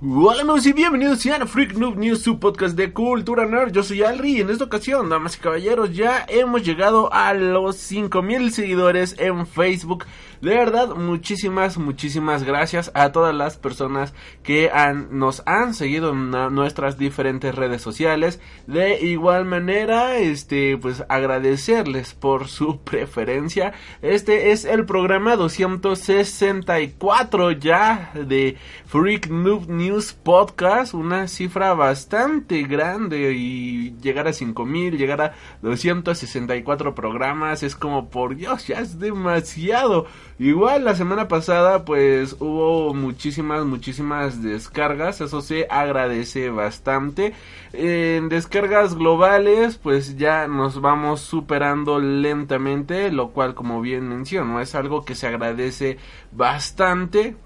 Hola amigos y bienvenidos a Freak Noob News, su podcast de cultura nerd. Yo soy Alri y en esta ocasión, damas y caballeros, ya hemos llegado a los 5000 seguidores en Facebook. De verdad, muchísimas, muchísimas gracias a todas las personas que han, nos han seguido en nuestras diferentes redes sociales. De igual manera, este, pues agradecerles por su preferencia. Este es el programa 264 ya de Freak Noob News Podcast. Una cifra bastante grande y llegar a 5000, llegar a 264 programas es como por Dios, ya es demasiado. Igual la semana pasada pues hubo muchísimas, muchísimas descargas, eso se agradece bastante. En descargas globales pues ya nos vamos superando lentamente, lo cual como bien menciono es algo que se agradece bastante.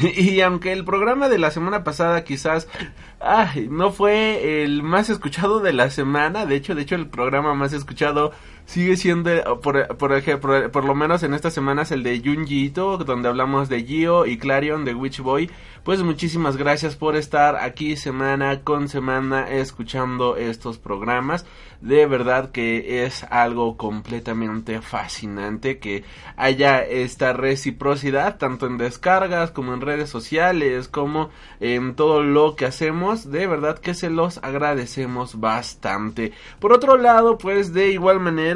Y aunque el programa de la semana pasada quizás ay, no fue el más escuchado de la semana, de hecho, de hecho el programa más escuchado sigue siendo, por, por ejemplo, por, lo menos en estas semanas, el de Junji donde hablamos de Gio y Clarion de Witch Boy. Pues muchísimas gracias por estar aquí semana con semana escuchando estos programas. De verdad que es algo completamente fascinante que haya esta reciprocidad tanto en descargas como en redes sociales como en todo lo que hacemos. De verdad que se los agradecemos bastante. Por otro lado, pues de igual manera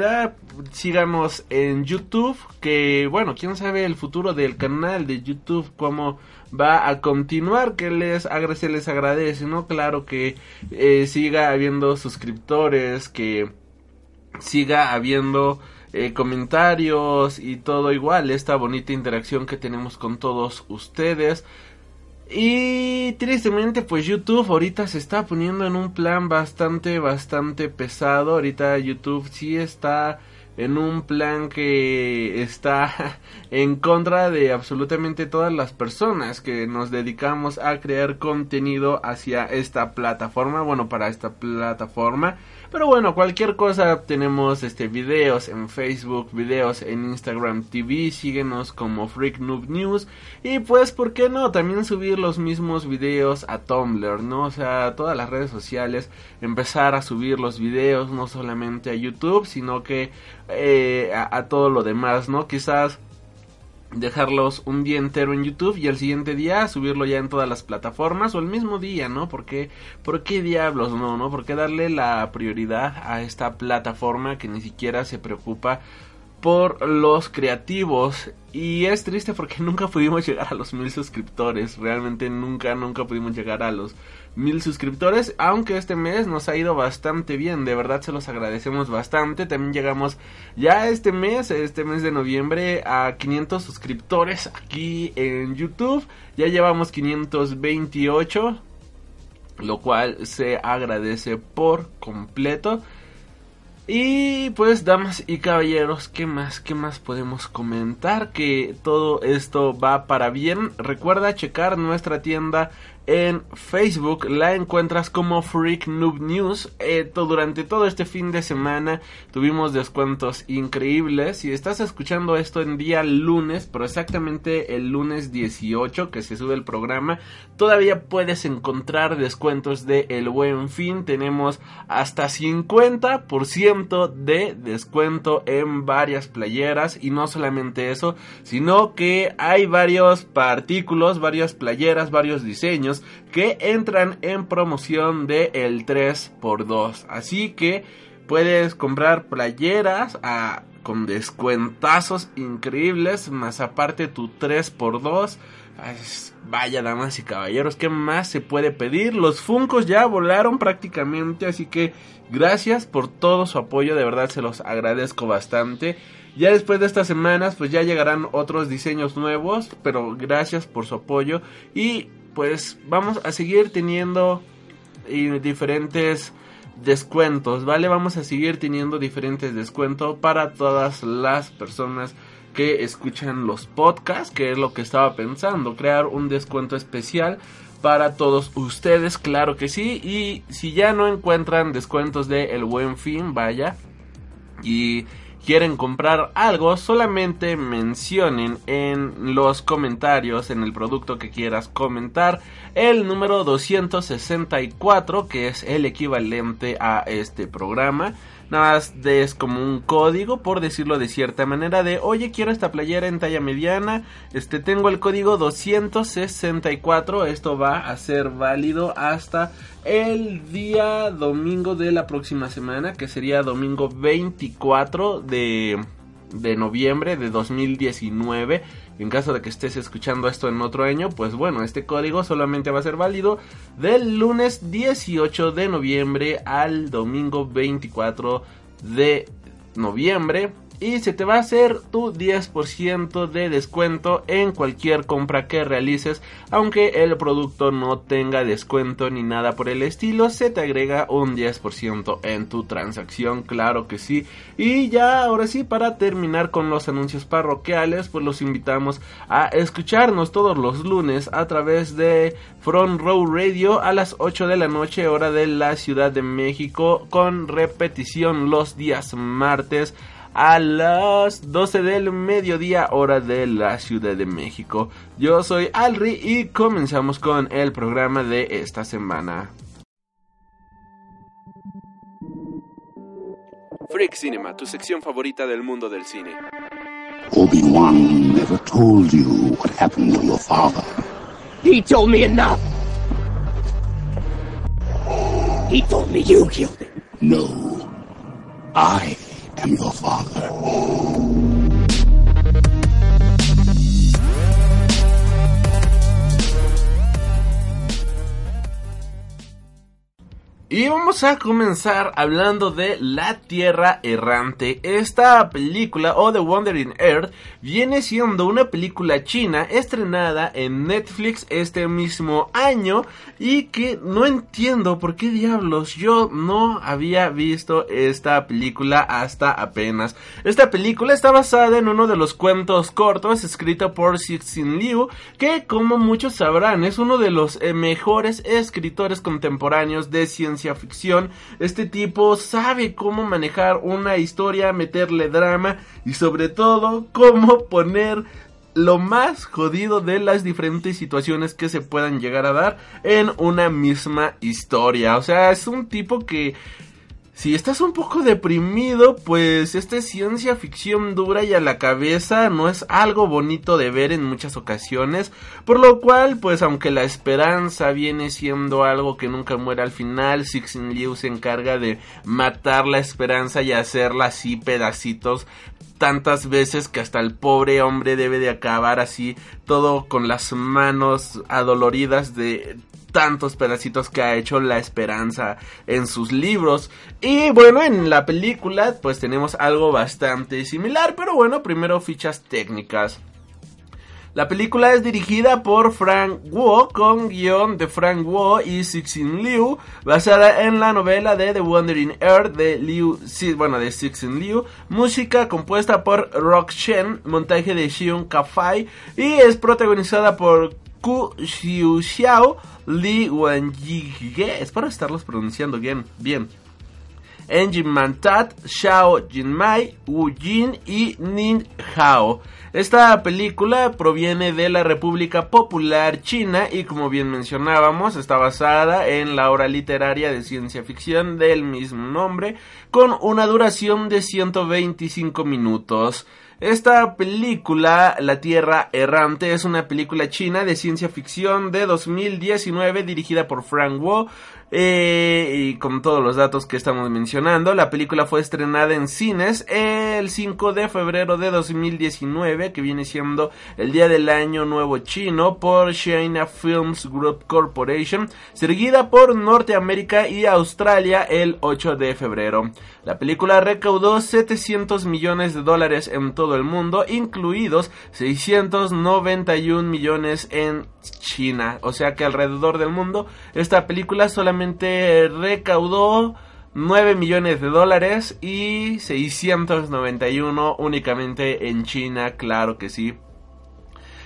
síganos en YouTube que bueno, quién sabe el futuro del canal de YouTube cómo va a continuar, que les, se les agradece, ¿no? Claro que eh, siga habiendo suscriptores, que siga habiendo eh, comentarios y todo igual, esta bonita interacción que tenemos con todos ustedes. Y tristemente pues YouTube ahorita se está poniendo en un plan bastante, bastante pesado. Ahorita YouTube sí está en un plan que está en contra de absolutamente todas las personas que nos dedicamos a crear contenido hacia esta plataforma, bueno, para esta plataforma. Pero bueno, cualquier cosa tenemos este videos en Facebook, videos en Instagram TV, síguenos como Freak Noob News y pues por qué no también subir los mismos videos a Tumblr, ¿no? O sea, todas las redes sociales empezar a subir los videos no solamente a YouTube, sino que eh, a, a todo lo demás, ¿no? Quizás dejarlos un día entero en YouTube y el siguiente día subirlo ya en todas las plataformas o el mismo día, ¿no? Porque ¿por qué diablos no, no? ¿Por qué darle la prioridad a esta plataforma que ni siquiera se preocupa por los creativos y es triste porque nunca pudimos llegar a los mil suscriptores realmente nunca nunca pudimos llegar a los mil suscriptores, aunque este mes nos ha ido bastante bien, de verdad se los agradecemos bastante, también llegamos ya este mes, este mes de noviembre a 500 suscriptores aquí en YouTube, ya llevamos 528, lo cual se agradece por completo. Y pues, damas y caballeros, ¿qué más? ¿Qué más podemos comentar? Que todo esto va para bien. Recuerda checar nuestra tienda en Facebook la encuentras como Freak Noob News. Eh, durante todo este fin de semana tuvimos descuentos increíbles. Si estás escuchando esto en día lunes, pero exactamente el lunes 18 que se sube el programa, todavía puedes encontrar descuentos de El Buen Fin. Tenemos hasta 50% de descuento en varias playeras. Y no solamente eso, sino que hay varios artículos, varias playeras, varios diseños que entran en promoción de el 3x2. Así que puedes comprar playeras a, con descuentazos increíbles, más aparte tu 3x2. Vaya, damas y caballeros, ¿qué más se puede pedir? Los Funcos ya volaron prácticamente, así que gracias por todo su apoyo, de verdad se los agradezco bastante. Ya después de estas semanas, pues ya llegarán otros diseños nuevos, pero gracias por su apoyo y pues vamos a seguir teniendo diferentes descuentos, ¿vale? Vamos a seguir teniendo diferentes descuentos para todas las personas que escuchan los podcasts, que es lo que estaba pensando, crear un descuento especial para todos ustedes, claro que sí, y si ya no encuentran descuentos de El Buen Fin, vaya, y quieren comprar algo, solamente mencionen en los comentarios, en el producto que quieras comentar, el número 264, que es el equivalente a este programa. Nada más es como un código, por decirlo de cierta manera, de oye, quiero esta playera en talla mediana. Este tengo el código 264. Esto va a ser válido hasta el día domingo de la próxima semana, que sería domingo 24 de, de noviembre de 2019. En caso de que estés escuchando esto en otro año, pues bueno, este código solamente va a ser válido del lunes 18 de noviembre al domingo 24 de noviembre y se te va a hacer tu 10% de descuento en cualquier compra que realices, aunque el producto no tenga descuento ni nada por el estilo, se te agrega un 10% en tu transacción, claro que sí. Y ya ahora sí, para terminar con los anuncios parroquiales, pues los invitamos a escucharnos todos los lunes a través de Front Row Radio a las 8 de la noche hora de la Ciudad de México con repetición los días martes a las 12 del mediodía hora de la Ciudad de México. Yo soy Alri y comenzamos con el programa de esta semana. Freak Cinema, tu sección favorita del mundo del cine. Obi-Wan never told you what happened to your father. He told me enough. He told me you killed him. No. I am your father. Y vamos a comenzar hablando de La Tierra Errante. Esta película, o The Wandering Earth, viene siendo una película china estrenada en Netflix este mismo año y que no entiendo por qué diablos yo no había visto esta película hasta apenas. Esta película está basada en uno de los cuentos cortos escrito por Cixin Liu, que como muchos sabrán es uno de los mejores escritores contemporáneos de ciencia ficción. Este tipo sabe cómo manejar una historia, meterle drama y sobre todo cómo poner lo más jodido de las diferentes situaciones que se puedan llegar a dar en una misma historia. O sea, es un tipo que si estás un poco deprimido, pues esta es ciencia ficción dura y a la cabeza no es algo bonito de ver en muchas ocasiones, por lo cual, pues aunque la esperanza viene siendo algo que nunca muere al final, Sixin Liu se encarga de matar la esperanza y hacerla así pedacitos tantas veces que hasta el pobre hombre debe de acabar así todo con las manos adoloridas de tantos pedacitos que ha hecho la esperanza en sus libros. Y bueno, en la película pues tenemos algo bastante similar, pero bueno, primero fichas técnicas. La película es dirigida por Frank Wu con guion de Frank Wu y Sixin Liu, basada en la novela de The Wandering Earth de Liu, bueno, de Sixin Liu, música compuesta por Rock Shen, montaje de Xion Kafai y es protagonizada por Ku Xiu Xiao, Li Wenjige, espero estarlos pronunciando bien, bien. Enjin Mantat, Xiao Jinmai, Wu Jin y Nin Hao. Esta película proviene de la República Popular China y como bien mencionábamos está basada en la obra literaria de ciencia ficción del mismo nombre con una duración de 125 minutos. Esta película, La Tierra Errante, es una película china de ciencia ficción de 2019 dirigida por Frank Wu. Eh, y con todos los datos que estamos mencionando, la película fue estrenada en cines el 5 de febrero de 2019, que viene siendo el día del año nuevo chino, por China Films Group Corporation, seguida por Norteamérica y Australia el 8 de febrero. La película recaudó 700 millones de dólares en todo el mundo, incluidos 691 millones en China. O sea que alrededor del mundo esta película solamente recaudó 9 millones de dólares y 691 únicamente en China, claro que sí.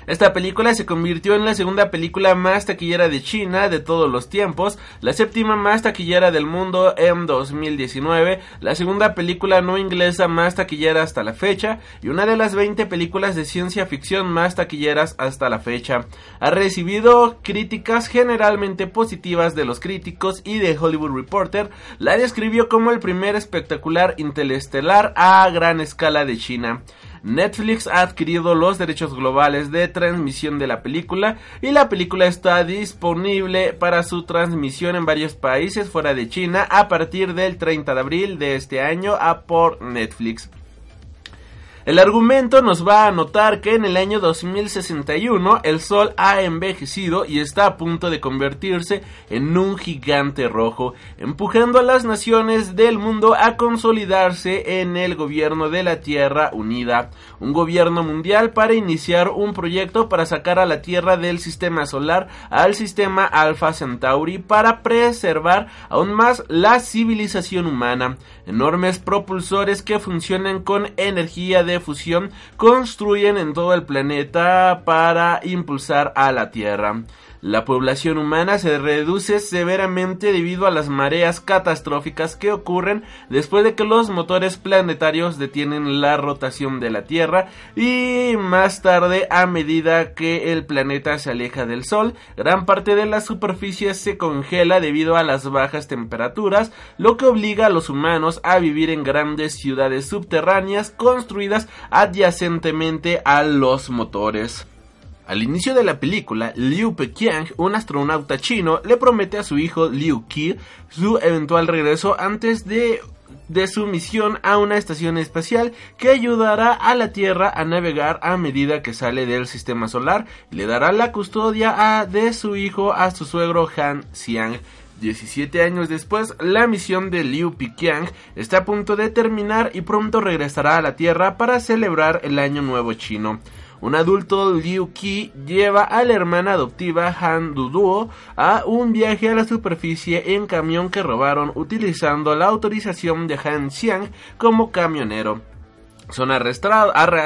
Esta película se convirtió en la segunda película más taquillera de China de todos los tiempos, la séptima más taquillera del mundo en 2019, la segunda película no inglesa más taquillera hasta la fecha y una de las 20 películas de ciencia ficción más taquilleras hasta la fecha. Ha recibido críticas generalmente positivas de los críticos y de Hollywood Reporter, la describió como el primer espectacular interestelar a gran escala de China. Netflix ha adquirido los derechos globales de transmisión de la película y la película está disponible para su transmisión en varios países fuera de China a partir del 30 de abril de este año a por Netflix. El argumento nos va a notar que en el año 2061 el Sol ha envejecido y está a punto de convertirse en un gigante rojo, empujando a las naciones del mundo a consolidarse en el gobierno de la Tierra Unida, un gobierno mundial para iniciar un proyecto para sacar a la Tierra del sistema solar al sistema Alpha Centauri para preservar aún más la civilización humana, enormes propulsores que funcionan con energía de fusión construyen en todo el planeta para impulsar a la Tierra. La población humana se reduce severamente debido a las mareas catastróficas que ocurren después de que los motores planetarios detienen la rotación de la Tierra y más tarde a medida que el planeta se aleja del Sol, gran parte de la superficie se congela debido a las bajas temperaturas, lo que obliga a los humanos a vivir en grandes ciudades subterráneas construidas adyacentemente a los motores. Al inicio de la película, Liu Peqiang, un astronauta chino, le promete a su hijo Liu Qi su eventual regreso antes de de su misión a una estación espacial que ayudará a la Tierra a navegar a medida que sale del sistema solar le dará la custodia de su hijo a su suegro Han Xiang. 17 años después, la misión de Liu Peqiang está a punto de terminar y pronto regresará a la Tierra para celebrar el Año Nuevo Chino. Un adulto Liu Qi lleva a la hermana adoptiva Han Duduo a un viaje a la superficie en camión que robaron utilizando la autorización de Han Xiang como camionero. Son,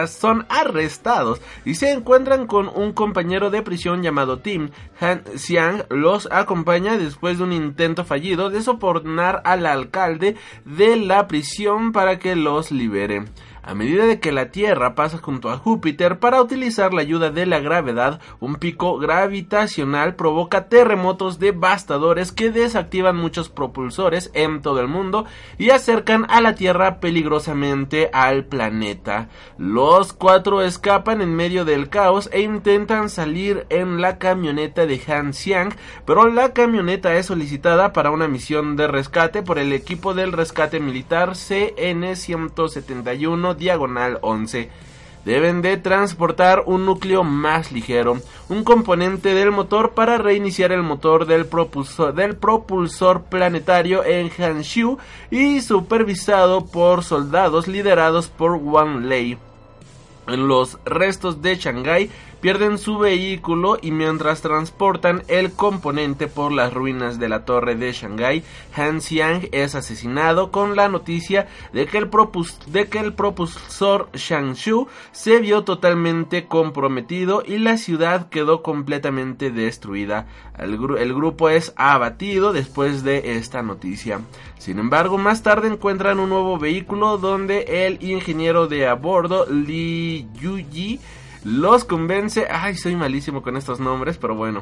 son, arrestados y se encuentran con un compañero de prisión llamado Tim. Han Xiang los acompaña después de un intento fallido de sobornar al alcalde de la prisión para que los libere a medida de que la Tierra pasa junto a Júpiter para utilizar la ayuda de la gravedad, un pico gravitacional provoca terremotos devastadores que desactivan muchos propulsores en todo el mundo y acercan a la Tierra peligrosamente al planeta. Los cuatro escapan en medio del caos e intentan salir en la camioneta de Han Xiang, pero la camioneta es solicitada para una misión de rescate por el equipo del rescate militar CN-171 diagonal 11 deben de transportar un núcleo más ligero, un componente del motor para reiniciar el motor del propulsor, del propulsor planetario en Hanshu y supervisado por soldados liderados por Wang Lei. Los restos de Shanghai pierden su vehículo y mientras transportan el componente por las ruinas de la torre de Shanghai, Han Xiang es asesinado con la noticia de que el, de que el propulsor Shangshu se vio totalmente comprometido y la ciudad quedó completamente destruida. El grupo es abatido después de esta noticia. Sin embargo, más tarde encuentran un nuevo vehículo donde el ingeniero de a bordo Li Yuji los convence, ay, soy malísimo con estos nombres, pero bueno.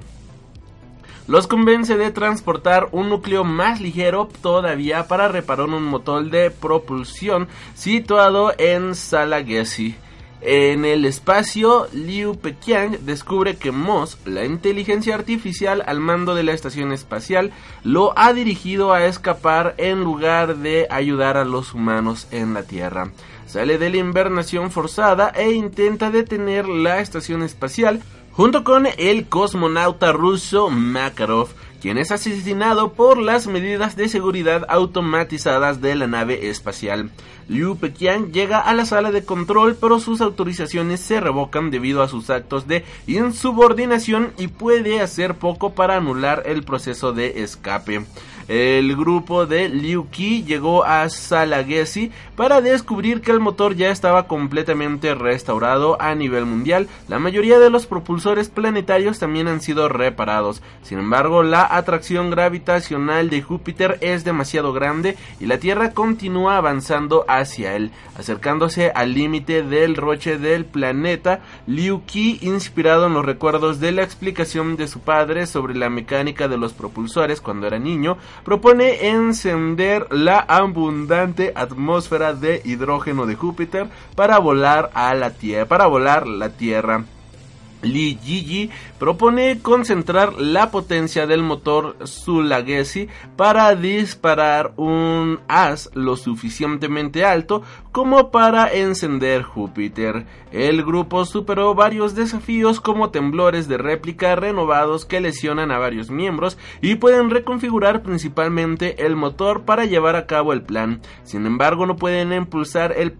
Los convence de transportar un núcleo más ligero todavía para reparar un motor de propulsión situado en Salagessi. En el espacio, Liu Peqiang descubre que Moss, la inteligencia artificial al mando de la estación espacial, lo ha dirigido a escapar en lugar de ayudar a los humanos en la Tierra. Sale de la invernación forzada e intenta detener la estación espacial junto con el cosmonauta ruso Makarov, quien es asesinado por las medidas de seguridad automatizadas de la nave espacial. Liu Peqiang llega a la sala de control, pero sus autorizaciones se revocan debido a sus actos de insubordinación y puede hacer poco para anular el proceso de escape. El grupo de Liu Qi llegó a Salagesi para descubrir que el motor ya estaba completamente restaurado a nivel mundial. La mayoría de los propulsores planetarios también han sido reparados. Sin embargo, la atracción gravitacional de Júpiter es demasiado grande y la Tierra continúa avanzando hacia él, acercándose al límite del roche del planeta. Liu Qi, inspirado en los recuerdos de la explicación de su padre sobre la mecánica de los propulsores cuando era niño, propone encender la abundante atmósfera de hidrógeno de Júpiter para volar a la Tierra, para volar la Tierra. Li Yiji propone concentrar la potencia del motor Sulagesi para disparar un haz lo suficientemente alto como para encender Júpiter. El grupo superó varios desafíos como temblores de réplica renovados que lesionan a varios miembros y pueden reconfigurar principalmente el motor para llevar a cabo el plan. Sin embargo, no pueden impulsar el,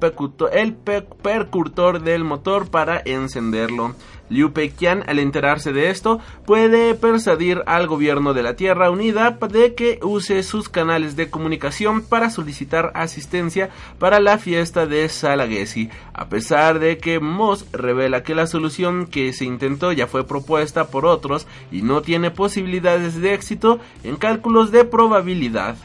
el del motor para encenderlo. Liu Peiqian, al enterarse de esto, puede persuadir al gobierno de la Tierra Unida de que use sus canales de comunicación para solicitar asistencia para la fiesta de Salagesi, a pesar de que Moss revela que la solución que se intentó ya fue propuesta por otros y no tiene posibilidades de éxito en cálculos de probabilidad.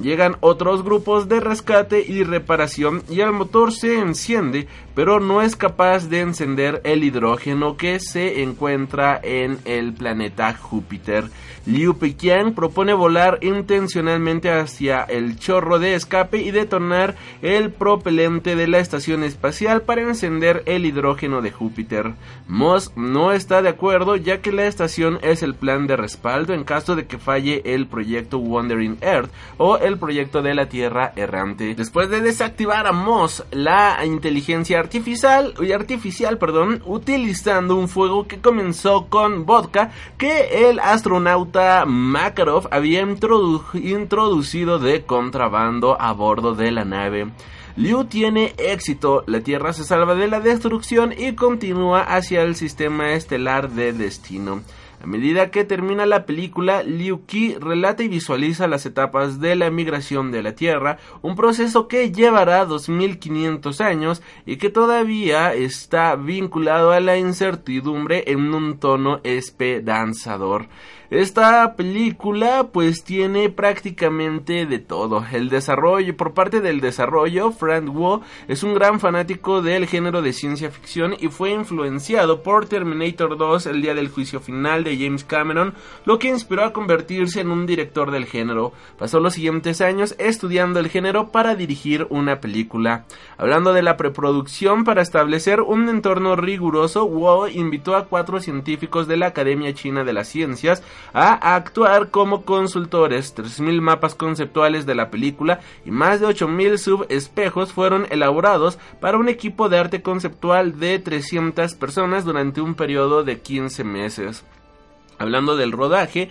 Llegan otros grupos de rescate y reparación y el motor se enciende, pero no es capaz de encender el hidrógeno que se encuentra en el planeta Júpiter. Liu Peqiang propone volar intencionalmente hacia el chorro de escape y detonar el propelente de la estación espacial para encender el hidrógeno de Júpiter. Moss no está de acuerdo ya que la estación es el plan de respaldo en caso de que falle el proyecto Wandering Earth o el proyecto de la Tierra errante. Después de desactivar a Moss la inteligencia artificial, artificial, perdón, utilizando un fuego que comenzó con vodka que el astronauta Makarov había introducido de contrabando a bordo de la nave. Liu tiene éxito, la Tierra se salva de la destrucción y continúa hacia el sistema estelar de destino. A medida que termina la película, Liu Qi relata y visualiza las etapas de la migración de la Tierra, un proceso que llevará 2500 años y que todavía está vinculado a la incertidumbre en un tono esperanzador. Esta película pues tiene prácticamente de todo. El desarrollo, por parte del desarrollo, Frank Wu es un gran fanático del género de ciencia ficción y fue influenciado por Terminator 2, El Día del Juicio Final de James Cameron, lo que inspiró a convertirse en un director del género. Pasó los siguientes años estudiando el género para dirigir una película. Hablando de la preproducción para establecer un entorno riguroso, Wu invitó a cuatro científicos de la Academia China de las Ciencias a actuar como consultores. 3.000 mapas conceptuales de la película y más de 8.000 subespejos fueron elaborados para un equipo de arte conceptual de 300 personas durante un periodo de 15 meses. Hablando del rodaje,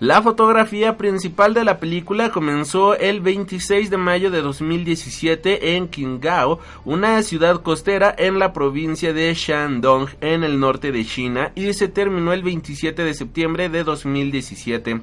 la fotografía principal de la película comenzó el 26 de mayo de 2017 en Qingdao, una ciudad costera en la provincia de Shandong en el norte de China y se terminó el 27 de septiembre de 2017.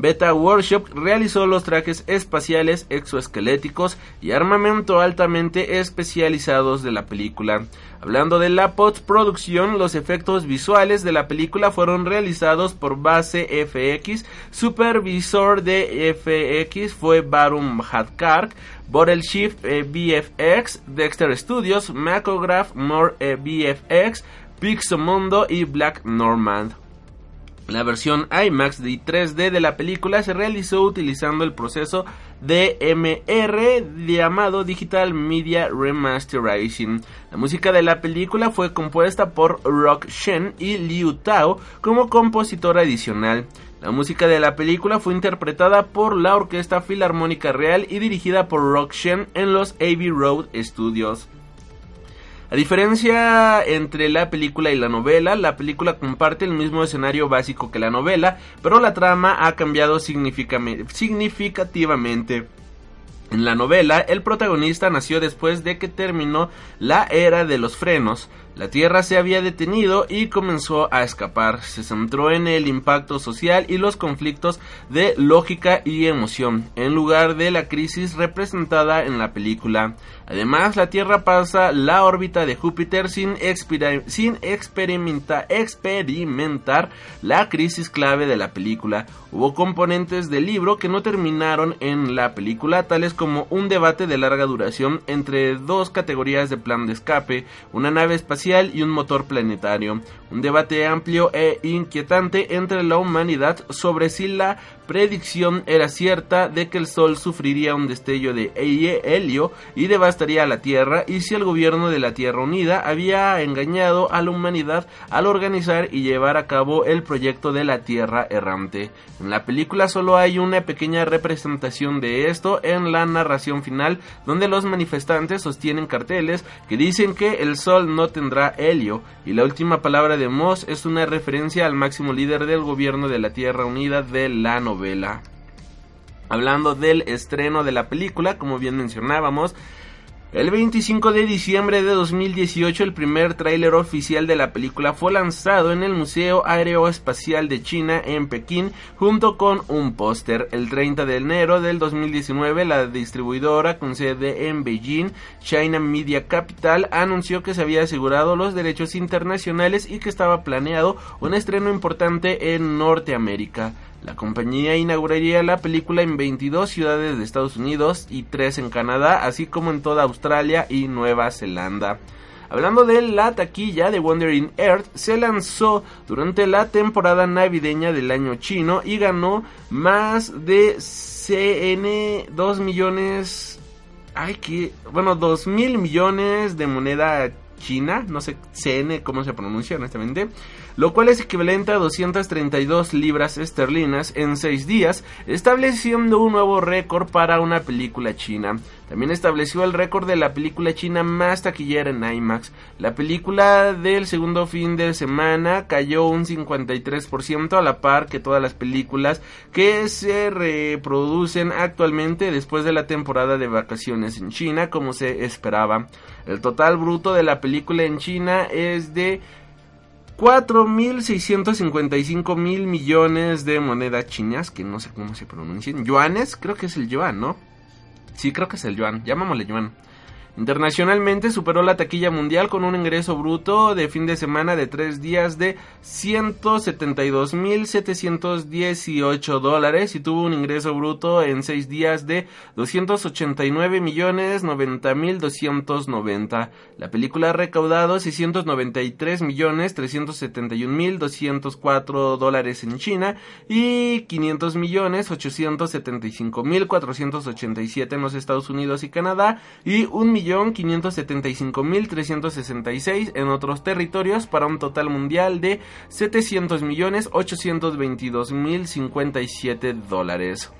Beta Workshop realizó los trajes espaciales exoesqueléticos y armamento altamente especializados de la película. Hablando de la postproducción, los efectos visuales de la película fueron realizados por Base FX, supervisor de FX fue Barum Hadkark, Bottle Shift eh, VFX, Dexter Studios, Macograph More eh, VFX, Pixomondo y Black Normand. La versión IMAX de 3D de la película se realizó utilizando el proceso DMR llamado Digital Media Remasterizing. La música de la película fue compuesta por Rock Shen y Liu Tao como compositor adicional. La música de la película fue interpretada por la Orquesta Filarmónica Real y dirigida por Rock Shen en los Abbey Road Studios. A diferencia entre la película y la novela, la película comparte el mismo escenario básico que la novela, pero la trama ha cambiado significativamente. En la novela, el protagonista nació después de que terminó la era de los frenos, la Tierra se había detenido y comenzó a escapar. Se centró en el impacto social y los conflictos de lógica y emoción, en lugar de la crisis representada en la película. Además, la Tierra pasa la órbita de Júpiter sin, sin experimentar la crisis clave de la película. Hubo componentes del libro que no terminaron en la película, tales como un debate de larga duración entre dos categorías de plan de escape, una nave espacial y un motor planetario. Un debate amplio e inquietante entre la humanidad sobre si la predicción era cierta de que el Sol sufriría un destello de helio y devastaría la Tierra y si el gobierno de la Tierra Unida había engañado a la humanidad al organizar y llevar a cabo el proyecto de la Tierra errante. En la película solo hay una pequeña representación de esto en la narración final donde los manifestantes sostienen carteles que dicen que el Sol no tendrá helio y la última palabra de Moss es una referencia al máximo líder del gobierno de la Tierra Unida de la novela. Hablando del estreno de la película, como bien mencionábamos, el 25 de diciembre de 2018 el primer tráiler oficial de la película fue lanzado en el Museo Aeroespacial de China en Pekín junto con un póster. El 30 de enero del 2019 la distribuidora con sede en Beijing, China Media Capital, anunció que se había asegurado los derechos internacionales y que estaba planeado un estreno importante en Norteamérica. La compañía inauguraría la película en 22 ciudades de Estados Unidos y 3 en Canadá, así como en toda Australia y Nueva Zelanda. Hablando de la taquilla de Wandering Earth, se lanzó durante la temporada navideña del año chino y ganó más de CN 2 millones. Ay, que. Bueno, 2 mil millones de moneda china. No sé CN cómo se pronuncia honestamente lo cual es equivalente a 232 libras esterlinas en 6 días, estableciendo un nuevo récord para una película china. También estableció el récord de la película china más taquillera en IMAX. La película del segundo fin de semana cayó un 53% a la par que todas las películas que se reproducen actualmente después de la temporada de vacaciones en China como se esperaba. El total bruto de la película en China es de 4.655 mil millones de monedas chinas, que no sé cómo se pronuncian. Yuanes, creo que es el yuan, ¿no? Sí, creo que es el yuan. Llamámosle yuan. Internacionalmente superó la taquilla mundial con un ingreso bruto de fin de semana de tres días de 172.718 dólares y tuvo un ingreso bruto en seis días de 289.090.290. La película ha recaudado 693.371.204 dólares en China y 500.875.487 en los Estados Unidos y Canadá y un 1.575.366 en otros territorios para un total mundial de 700.822.057 dólares.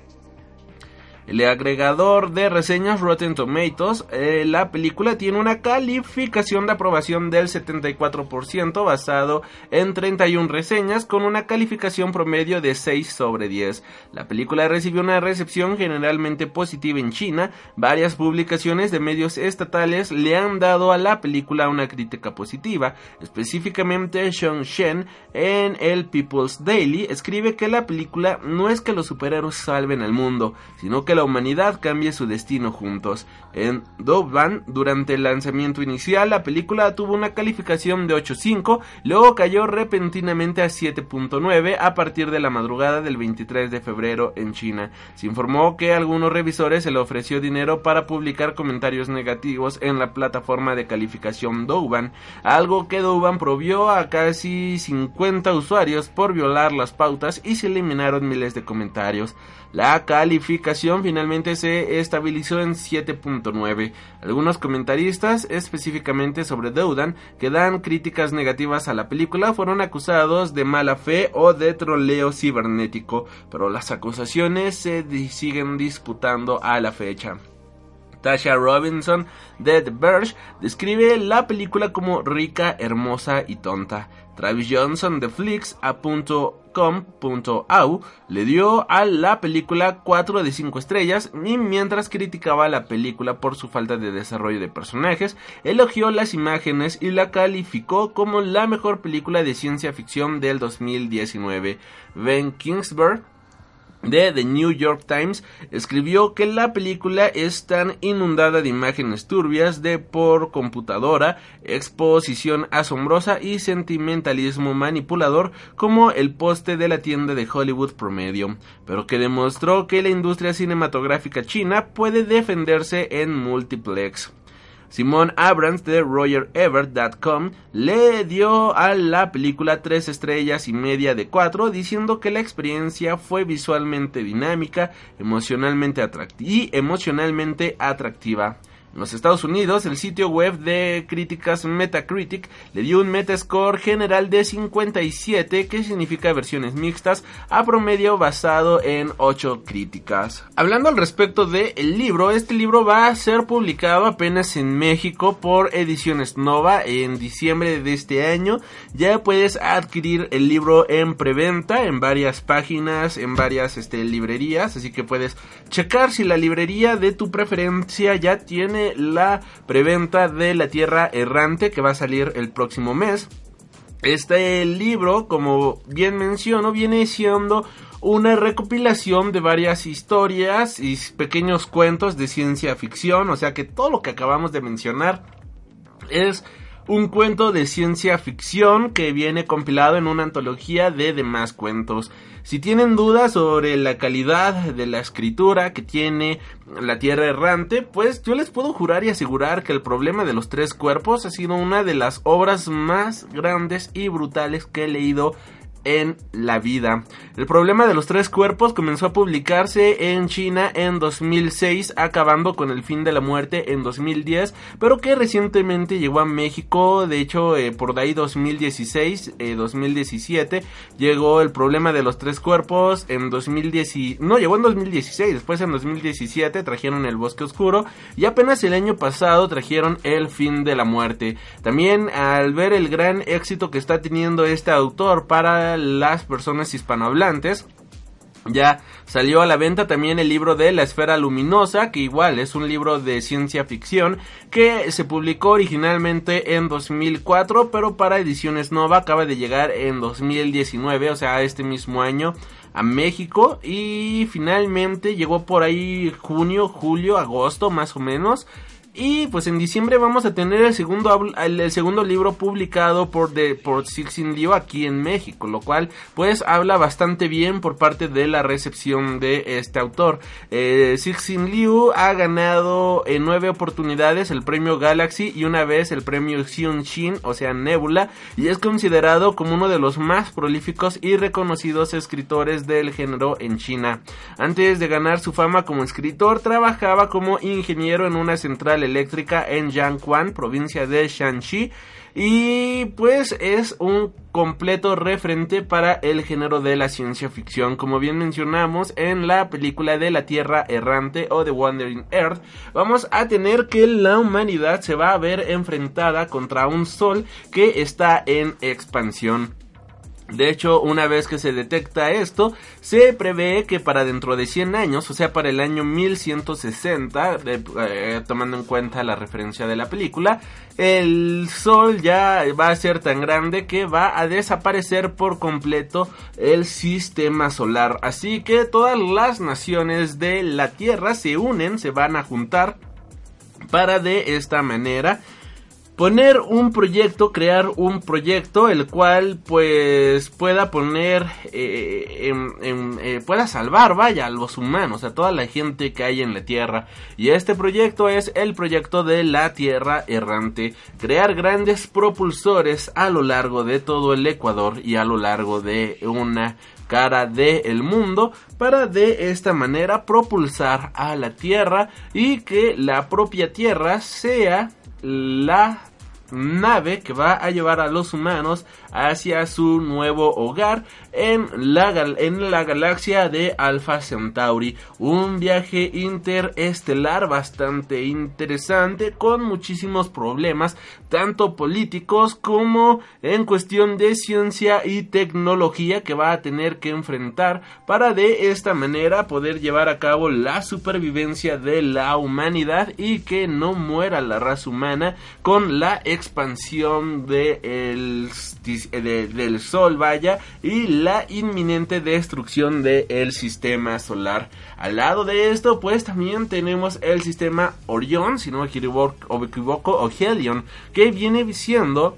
El agregador de reseñas Rotten Tomatoes, eh, la película tiene una calificación de aprobación del 74% basado en 31 reseñas con una calificación promedio de 6 sobre 10. La película recibió una recepción generalmente positiva en China. Varias publicaciones de medios estatales le han dado a la película una crítica positiva. Específicamente Sean Shen en el People's Daily escribe que la película no es que los superhéroes salven al mundo, sino que que la humanidad cambie su destino juntos. En Douban, durante el lanzamiento inicial, la película tuvo una calificación de 8.5, luego cayó repentinamente a 7.9 a partir de la madrugada del 23 de febrero en China. Se informó que a algunos revisores se le ofreció dinero para publicar comentarios negativos en la plataforma de calificación Douban, algo que Douban probió a casi 50 usuarios por violar las pautas y se eliminaron miles de comentarios. La calificación finalmente se estabilizó en 7.9. Algunos comentaristas, específicamente sobre Deudan, que dan críticas negativas a la película, fueron acusados de mala fe o de troleo cibernético, pero las acusaciones se siguen disputando a la fecha. Tasha Robinson de The Verge describe la película como rica, hermosa y tonta. Travis Johnson de Flix.com.au le dio a la película 4 de 5 estrellas y mientras criticaba la película por su falta de desarrollo de personajes, elogió las imágenes y la calificó como la mejor película de ciencia ficción del 2019. Ben Kingsberg de The New York Times escribió que la película es tan inundada de imágenes turbias de por computadora, exposición asombrosa y sentimentalismo manipulador como el poste de la tienda de Hollywood promedio, pero que demostró que la industria cinematográfica china puede defenderse en multiplex. Simon Abrams de RogerEvert.com le dio a la película tres estrellas y media de cuatro, diciendo que la experiencia fue visualmente dinámica, emocionalmente y emocionalmente atractiva. En los Estados Unidos, el sitio web de críticas Metacritic le dio un Metascore general de 57, que significa versiones mixtas, a promedio basado en 8 críticas. Hablando al respecto del libro, este libro va a ser publicado apenas en México por Ediciones Nova en diciembre de este año. Ya puedes adquirir el libro en preventa en varias páginas, en varias este, librerías, así que puedes checar si la librería de tu preferencia ya tiene la preventa de La Tierra Errante que va a salir el próximo mes. Este libro, como bien menciono, viene siendo una recopilación de varias historias y pequeños cuentos de ciencia ficción, o sea que todo lo que acabamos de mencionar es un cuento de ciencia ficción que viene compilado en una antología de demás cuentos. Si tienen dudas sobre la calidad de la escritura que tiene La Tierra Errante, pues yo les puedo jurar y asegurar que el problema de los tres cuerpos ha sido una de las obras más grandes y brutales que he leído en la vida. El problema de los tres cuerpos comenzó a publicarse en China en 2006, acabando con el fin de la muerte en 2010, pero que recientemente llegó a México, de hecho eh, por ahí 2016, 2017, eh, llegó el problema de los tres cuerpos en 2010, no, llegó en 2016, después en 2017 trajeron el bosque oscuro y apenas el año pasado trajeron el fin de la muerte. También al ver el gran éxito que está teniendo este autor para las personas hispanohablantes. Ya salió a la venta también el libro de La Esfera Luminosa, que igual es un libro de ciencia ficción que se publicó originalmente en 2004, pero para ediciones Nova acaba de llegar en 2019, o sea, este mismo año a México y finalmente llegó por ahí junio, julio, agosto más o menos y pues en diciembre vamos a tener el segundo, el, segundo libro publicado por, de, por Sixin Liu aquí en México, lo cual pues habla bastante bien por parte de la recepción de este autor. Eh, Sixin Liu ha ganado en nueve oportunidades el premio Galaxy y una vez el premio Xion Shin, o sea Nebula, y es considerado como uno de los más prolíficos y reconocidos escritores del género en China. Antes de ganar su fama como escritor, trabajaba como ingeniero en una central eléctrica en Jiangquan, provincia de Shanxi. Y pues es un completo referente para el género de la ciencia ficción. Como bien mencionamos en la película de la Tierra Errante o The Wandering Earth, vamos a tener que la humanidad se va a ver enfrentada contra un sol que está en expansión. De hecho, una vez que se detecta esto, se prevé que para dentro de 100 años, o sea, para el año 1160, eh, tomando en cuenta la referencia de la película, el Sol ya va a ser tan grande que va a desaparecer por completo el sistema solar. Así que todas las naciones de la Tierra se unen, se van a juntar para de esta manera poner un proyecto, crear un proyecto el cual pues pueda poner, eh, eh, pueda salvar, vaya, a los humanos, a toda la gente que hay en la Tierra. Y este proyecto es el proyecto de la Tierra errante, crear grandes propulsores a lo largo de todo el Ecuador y a lo largo de una cara del mundo para de esta manera propulsar a la Tierra y que la propia Tierra sea la nave que va a llevar a los humanos hacia su nuevo hogar en la, en la galaxia de Alpha Centauri. Un viaje interestelar bastante interesante con muchísimos problemas, tanto políticos como en cuestión de ciencia y tecnología que va a tener que enfrentar para de esta manera poder llevar a cabo la supervivencia de la humanidad y que no muera la raza humana con la expansión de el, del sol vaya y la inminente destrucción del sistema solar. Al lado de esto, pues también tenemos el sistema Orión, si no me equivoco, o, Helion, que viene siendo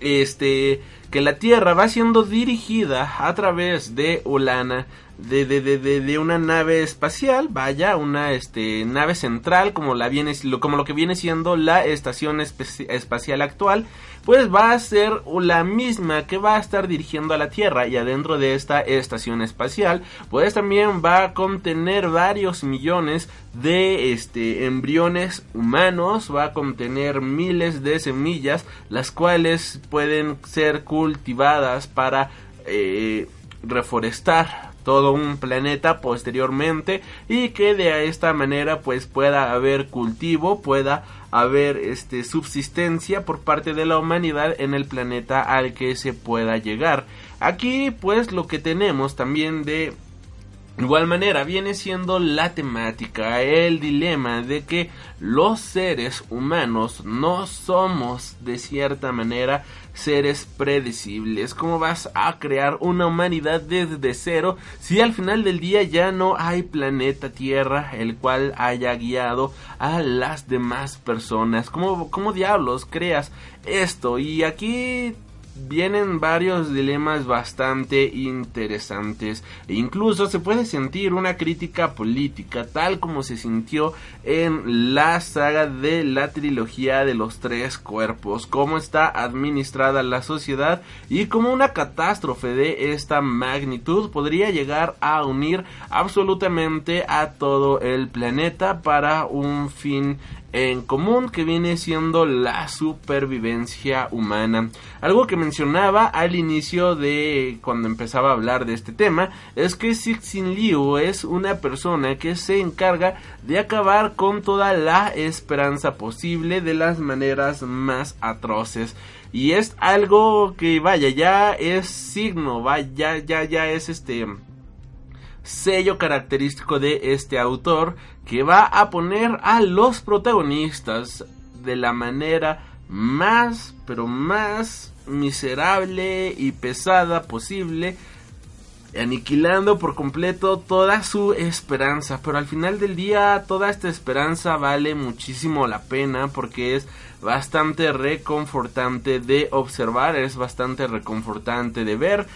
este que la Tierra va siendo dirigida a través de Ulana de, de, de, de, una nave espacial, vaya, una este, nave central como, la viene, como lo que viene siendo la estación espacial actual, pues va a ser la misma que va a estar dirigiendo a la Tierra y adentro de esta estación espacial, pues también va a contener varios millones de este, embriones humanos, va a contener miles de semillas, las cuales pueden ser cultivadas para eh, reforestar todo un planeta posteriormente y que de esta manera pues pueda haber cultivo, pueda haber este subsistencia por parte de la humanidad en el planeta al que se pueda llegar. Aquí pues lo que tenemos también de igual manera viene siendo la temática, el dilema de que los seres humanos no somos de cierta manera seres predecibles. ¿Cómo vas a crear una humanidad desde cero si al final del día ya no hay planeta Tierra el cual haya guiado a las demás personas? ¿Cómo, cómo diablos creas esto? Y aquí vienen varios dilemas bastante interesantes. E incluso se puede sentir una crítica política tal como se sintió en la saga de la trilogía de los tres cuerpos. Cómo está administrada la sociedad y cómo una catástrofe de esta magnitud podría llegar a unir absolutamente a todo el planeta para un fin en común que viene siendo la supervivencia humana. Algo que mencionaba al inicio de cuando empezaba a hablar de este tema es que Sixin Liu es una persona que se encarga de acabar con toda la esperanza posible de las maneras más atroces. Y es algo que vaya, ya es signo, vaya, ya, ya es este sello característico de este autor que va a poner a los protagonistas de la manera más, pero más miserable y pesada posible, aniquilando por completo toda su esperanza. Pero al final del día toda esta esperanza vale muchísimo la pena porque es bastante reconfortante de observar, es bastante reconfortante de ver.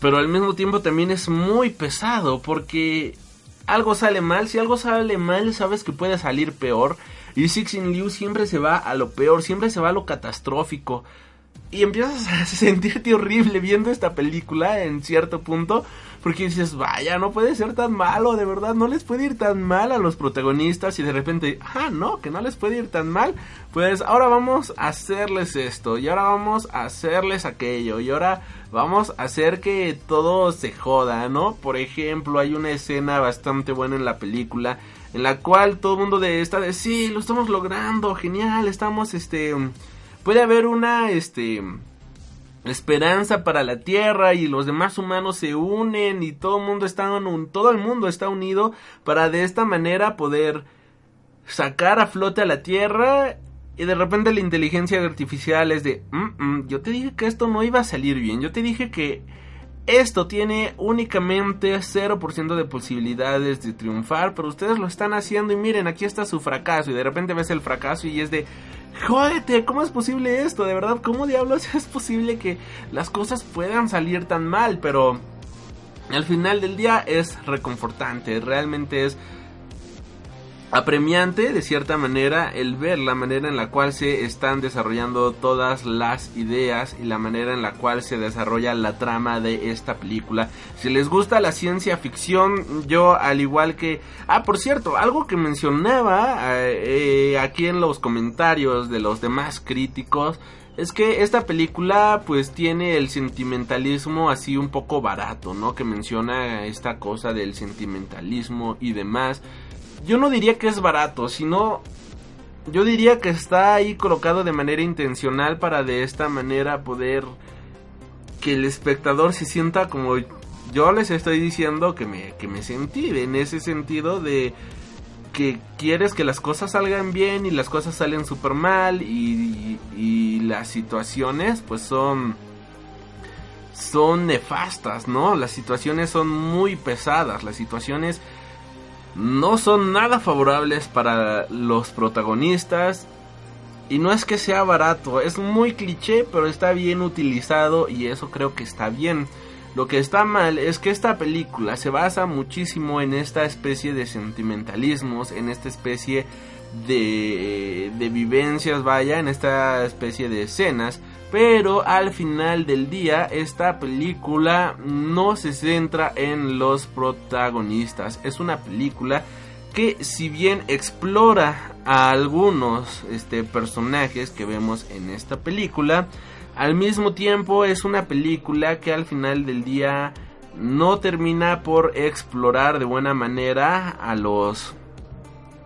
Pero al mismo tiempo también es muy pesado porque algo sale mal, si algo sale mal sabes que puede salir peor. Y Sixin Liu siempre se va a lo peor, siempre se va a lo catastrófico. Y empiezas a sentirte horrible viendo esta película en cierto punto. Porque dices, vaya, no puede ser tan malo, de verdad, no les puede ir tan mal a los protagonistas. Y de repente, ah, no, que no les puede ir tan mal. Pues ahora vamos a hacerles esto. Y ahora vamos a hacerles aquello. Y ahora vamos a hacer que todo se joda, ¿no? Por ejemplo, hay una escena bastante buena en la película en la cual todo el mundo de esta de sí, lo estamos logrando, genial, estamos este puede haber una este esperanza para la Tierra y los demás humanos se unen y todo el mundo está todo el mundo está unido para de esta manera poder sacar a flote a la Tierra y de repente la inteligencia artificial es de mm, mm, yo te dije que esto no iba a salir bien yo te dije que esto tiene únicamente 0% de posibilidades de triunfar, pero ustedes lo están haciendo y miren, aquí está su fracaso y de repente ves el fracaso y es de, jódete, ¿cómo es posible esto? De verdad, ¿cómo diablos es posible que las cosas puedan salir tan mal? Pero al final del día es reconfortante, realmente es apremiante de cierta manera el ver la manera en la cual se están desarrollando todas las ideas y la manera en la cual se desarrolla la trama de esta película. Si les gusta la ciencia ficción, yo al igual que... Ah, por cierto, algo que mencionaba eh, aquí en los comentarios de los demás críticos es que esta película pues tiene el sentimentalismo así un poco barato, ¿no? Que menciona esta cosa del sentimentalismo y demás yo no diría que es barato, sino yo diría que está ahí colocado de manera intencional para de esta manera poder que el espectador se sienta como yo les estoy diciendo que me, que me sentí en ese sentido de que quieres que las cosas salgan bien y las cosas salen súper mal y, y, las situaciones pues son son nefastas, ¿no? Las situaciones son muy pesadas, las situaciones no son nada favorables para los protagonistas. Y no es que sea barato, es muy cliché, pero está bien utilizado y eso creo que está bien. Lo que está mal es que esta película se basa muchísimo en esta especie de sentimentalismos, en esta especie de vivencias, vaya, en esta especie de escenas pero al final del día esta película no se centra en los protagonistas. Es una película que si bien explora a algunos este, personajes que vemos en esta película, al mismo tiempo es una película que al final del día no termina por explorar de buena manera a los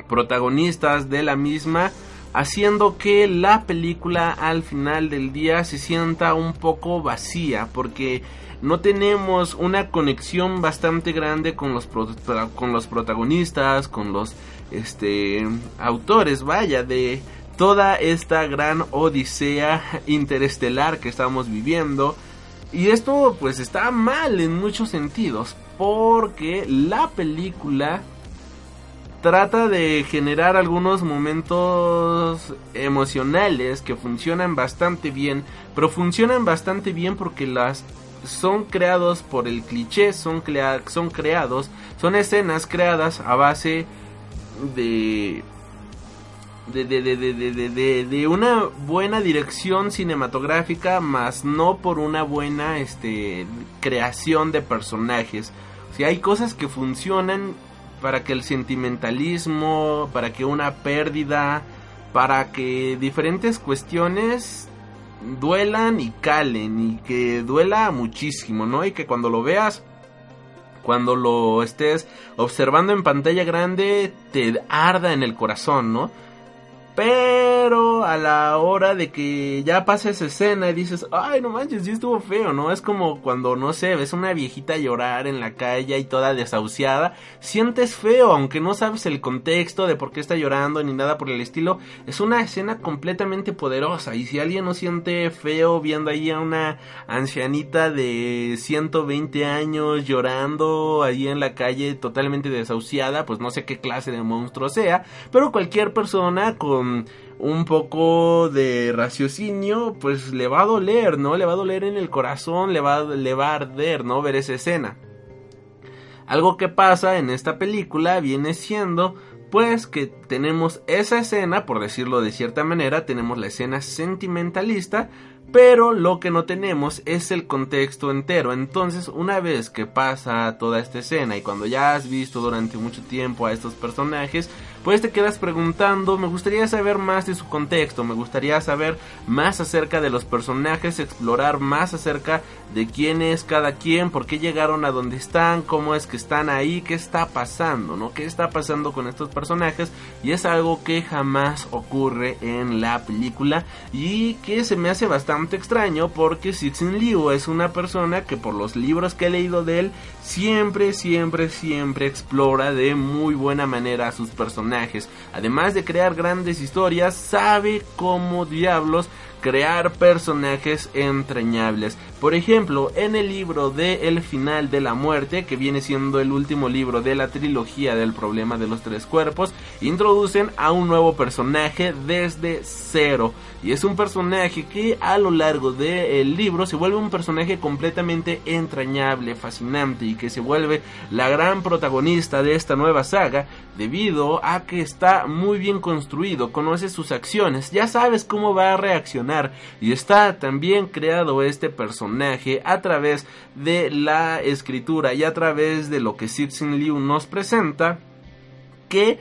protagonistas de la misma haciendo que la película al final del día se sienta un poco vacía porque no tenemos una conexión bastante grande con los, con los protagonistas, con los este, autores, vaya, de toda esta gran odisea interestelar que estamos viviendo. Y esto pues está mal en muchos sentidos, porque la película trata de generar algunos momentos emocionales que funcionan bastante bien, pero funcionan bastante bien porque las son creados por el cliché, son, son creados, son escenas creadas a base de de, de, de, de, de, una buena dirección cinematográfica, más no por una buena este, creación de personajes. si hay cosas que funcionan para que el sentimentalismo, para que una pérdida, para que diferentes cuestiones duelan y calen y que duela muchísimo, ¿no? Y que cuando lo veas, cuando lo estés observando en pantalla grande, te arda en el corazón, ¿no? Pero a la hora de que ya pasa esa escena y dices, ay, no manches, sí estuvo feo, ¿no? Es como cuando, no sé, ves una viejita llorar en la calle y toda desahuciada. Sientes feo, aunque no sabes el contexto de por qué está llorando ni nada por el estilo. Es una escena completamente poderosa. Y si alguien no siente feo viendo ahí a una ancianita de 120 años llorando ahí en la calle totalmente desahuciada, pues no sé qué clase de monstruo sea. Pero cualquier persona con un poco de raciocinio, pues le va a doler, ¿no? Le va a doler en el corazón, le va, le va a arder, ¿no? Ver esa escena. Algo que pasa en esta película viene siendo pues que tenemos esa escena, por decirlo de cierta manera, tenemos la escena sentimentalista, pero lo que no tenemos es el contexto entero. Entonces, una vez que pasa toda esta escena y cuando ya has visto durante mucho tiempo a estos personajes, pues te quedas preguntando, me gustaría saber más de su contexto, me gustaría saber más acerca de los personajes, explorar más acerca de quién es cada quien, por qué llegaron a donde están, cómo es que están ahí, qué está pasando, ¿no? ¿Qué está pasando con estos personajes? Y es algo que jamás ocurre en la película y que se me hace bastante extraño porque Sixin Liu es una persona que por los libros que he leído de él siempre, siempre, siempre explora de muy buena manera a sus personajes. Además de crear grandes historias, sabe cómo diablos crear personajes entrañables. Por ejemplo, en el libro de El final de la muerte, que viene siendo el último libro de la trilogía del problema de los tres cuerpos, introducen a un nuevo personaje desde cero. Y es un personaje que a lo largo del libro se vuelve un personaje completamente entrañable, fascinante y que se vuelve la gran protagonista de esta nueva saga debido a que está muy bien construido, conoces sus acciones, ya sabes cómo va a reaccionar y está también creado este personaje a través de la escritura y a través de lo que Sixin Liu nos presenta que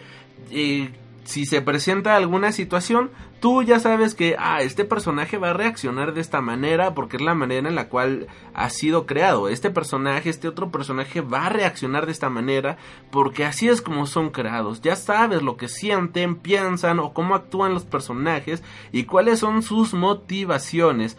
eh, si se presenta alguna situación tú ya sabes que, ah, este personaje va a reaccionar de esta manera porque es la manera en la cual ha sido creado. Este personaje, este otro personaje va a reaccionar de esta manera porque así es como son creados. Ya sabes lo que sienten, piensan o cómo actúan los personajes y cuáles son sus motivaciones.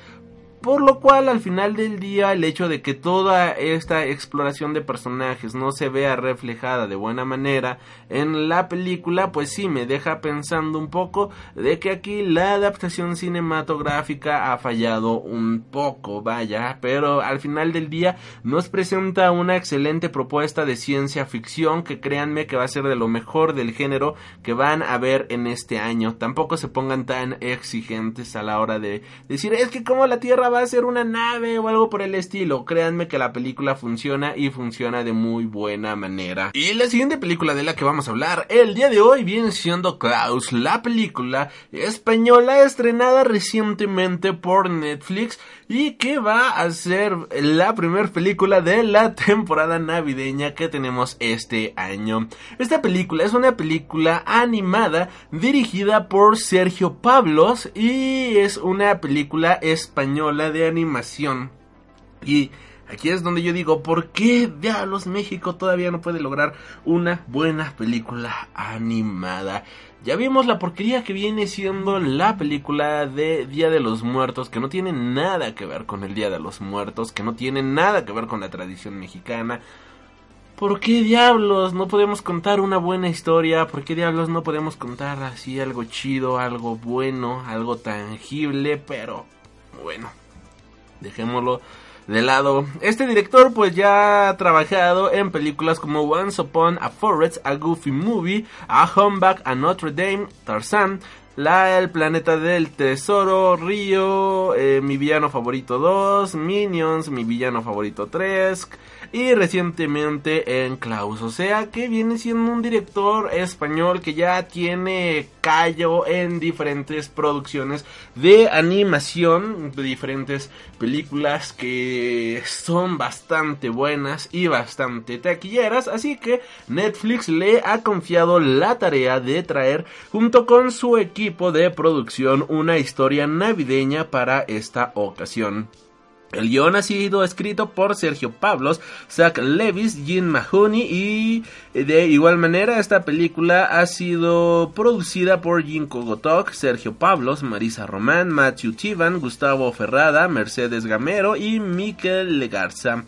Por lo cual al final del día el hecho de que toda esta exploración de personajes no se vea reflejada de buena manera en la película pues sí me deja pensando un poco de que aquí la adaptación cinematográfica ha fallado un poco vaya pero al final del día nos presenta una excelente propuesta de ciencia ficción que créanme que va a ser de lo mejor del género que van a ver en este año. Tampoco se pongan tan exigentes a la hora de decir es que como la Tierra va a ser una nave o algo por el estilo. Créanme que la película funciona y funciona de muy buena manera. Y la siguiente película de la que vamos a hablar el día de hoy viene siendo Klaus, la película española estrenada recientemente por Netflix y que va a ser la primera película de la temporada navideña que tenemos este año. Esta película es una película animada dirigida por Sergio Pablos y es una película española de animación. Y aquí es donde yo digo, ¿por qué diablos México todavía no puede lograr una buena película animada? Ya vimos la porquería que viene siendo la película de Día de los Muertos, que no tiene nada que ver con el Día de los Muertos, que no tiene nada que ver con la tradición mexicana. ¿Por qué diablos no podemos contar una buena historia? ¿Por qué diablos no podemos contar así algo chido, algo bueno, algo tangible? Pero bueno, dejémoslo de lado. Este director pues ya ha trabajado en películas como Once Upon a Forest, A Goofy Movie, A Homeback, A Notre Dame, Tarzan, la, El Planeta del Tesoro, Río, eh, Mi Villano Favorito 2, Minions, Mi Villano Favorito 3, y recientemente en Klaus. O sea que viene siendo un director español que ya tiene callo en diferentes producciones de animación, de diferentes películas que son bastante buenas y bastante taquilleras. Así que Netflix le ha confiado la tarea de traer junto con su equipo de producción una historia navideña para esta ocasión. El guion ha sido escrito por Sergio Pablos, Zach Levis, Jim Mahoney y de igual manera esta película ha sido producida por Jim Kogotok, Sergio Pablos, Marisa Román, Matthew Tivan, Gustavo Ferrada, Mercedes Gamero y Mikel Legarza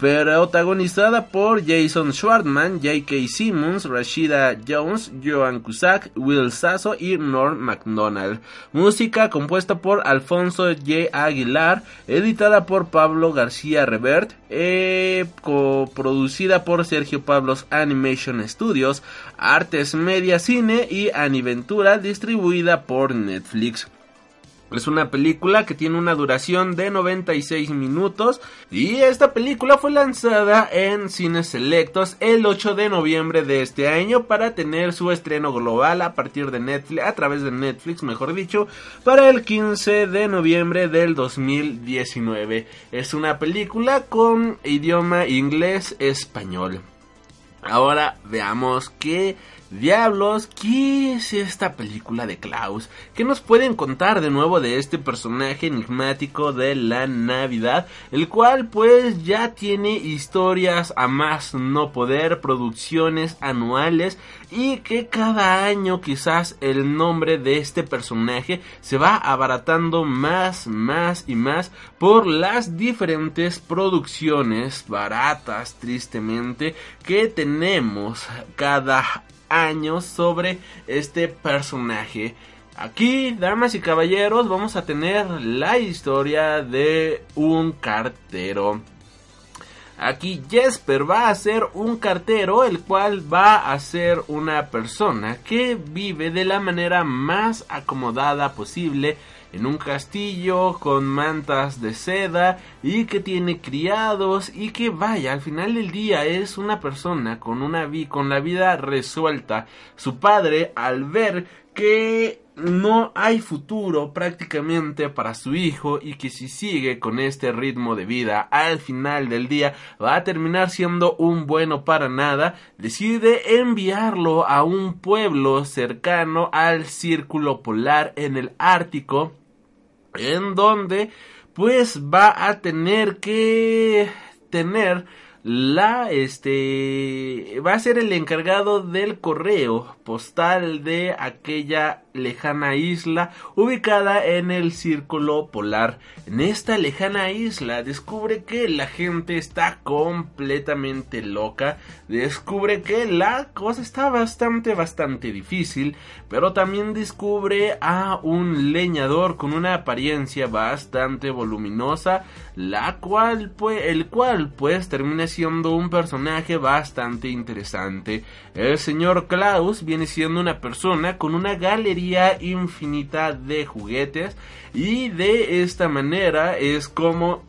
protagonizada por Jason Schwartzman, J.K. Simmons, Rashida Jones, Joan Cusack, Will Sasso y Norm MacDonald. Música compuesta por Alfonso J. Aguilar, editada por Pablo García Revert, eh, coproducida por Sergio Pablos Animation Studios, Artes Media Cine y Aniventura, distribuida por Netflix. Es una película que tiene una duración de 96 minutos y esta película fue lanzada en cines selectos el 8 de noviembre de este año para tener su estreno global a partir de Netflix, a través de Netflix, mejor dicho, para el 15 de noviembre del 2019. Es una película con idioma inglés-español. Ahora veamos qué Diablos, ¿qué es esta película de Klaus? ¿Qué nos pueden contar de nuevo de este personaje enigmático de la Navidad? El cual pues ya tiene historias a más no poder, producciones anuales y que cada año quizás el nombre de este personaje se va abaratando más, más y más por las diferentes producciones baratas tristemente que tenemos cada años sobre este personaje. Aquí, damas y caballeros, vamos a tener la historia de un cartero. Aquí Jesper va a ser un cartero, el cual va a ser una persona que vive de la manera más acomodada posible en un castillo con mantas de seda y que tiene criados y que vaya al final del día es una persona con una vi con la vida resuelta. Su padre al ver que no hay futuro prácticamente para su hijo y que si sigue con este ritmo de vida al final del día va a terminar siendo un bueno para nada, decide enviarlo a un pueblo cercano al círculo polar en el Ártico en donde pues va a tener que tener la este va a ser el encargado del correo postal de aquella lejana isla ubicada en el círculo polar. En esta lejana isla descubre que la gente está completamente loca, descubre que la cosa está bastante bastante difícil, pero también descubre a un leñador con una apariencia bastante voluminosa, la cual pues el cual pues termina siendo un personaje bastante interesante. El señor Klaus viene siendo una persona con una galería infinita de juguetes. Y de esta manera es como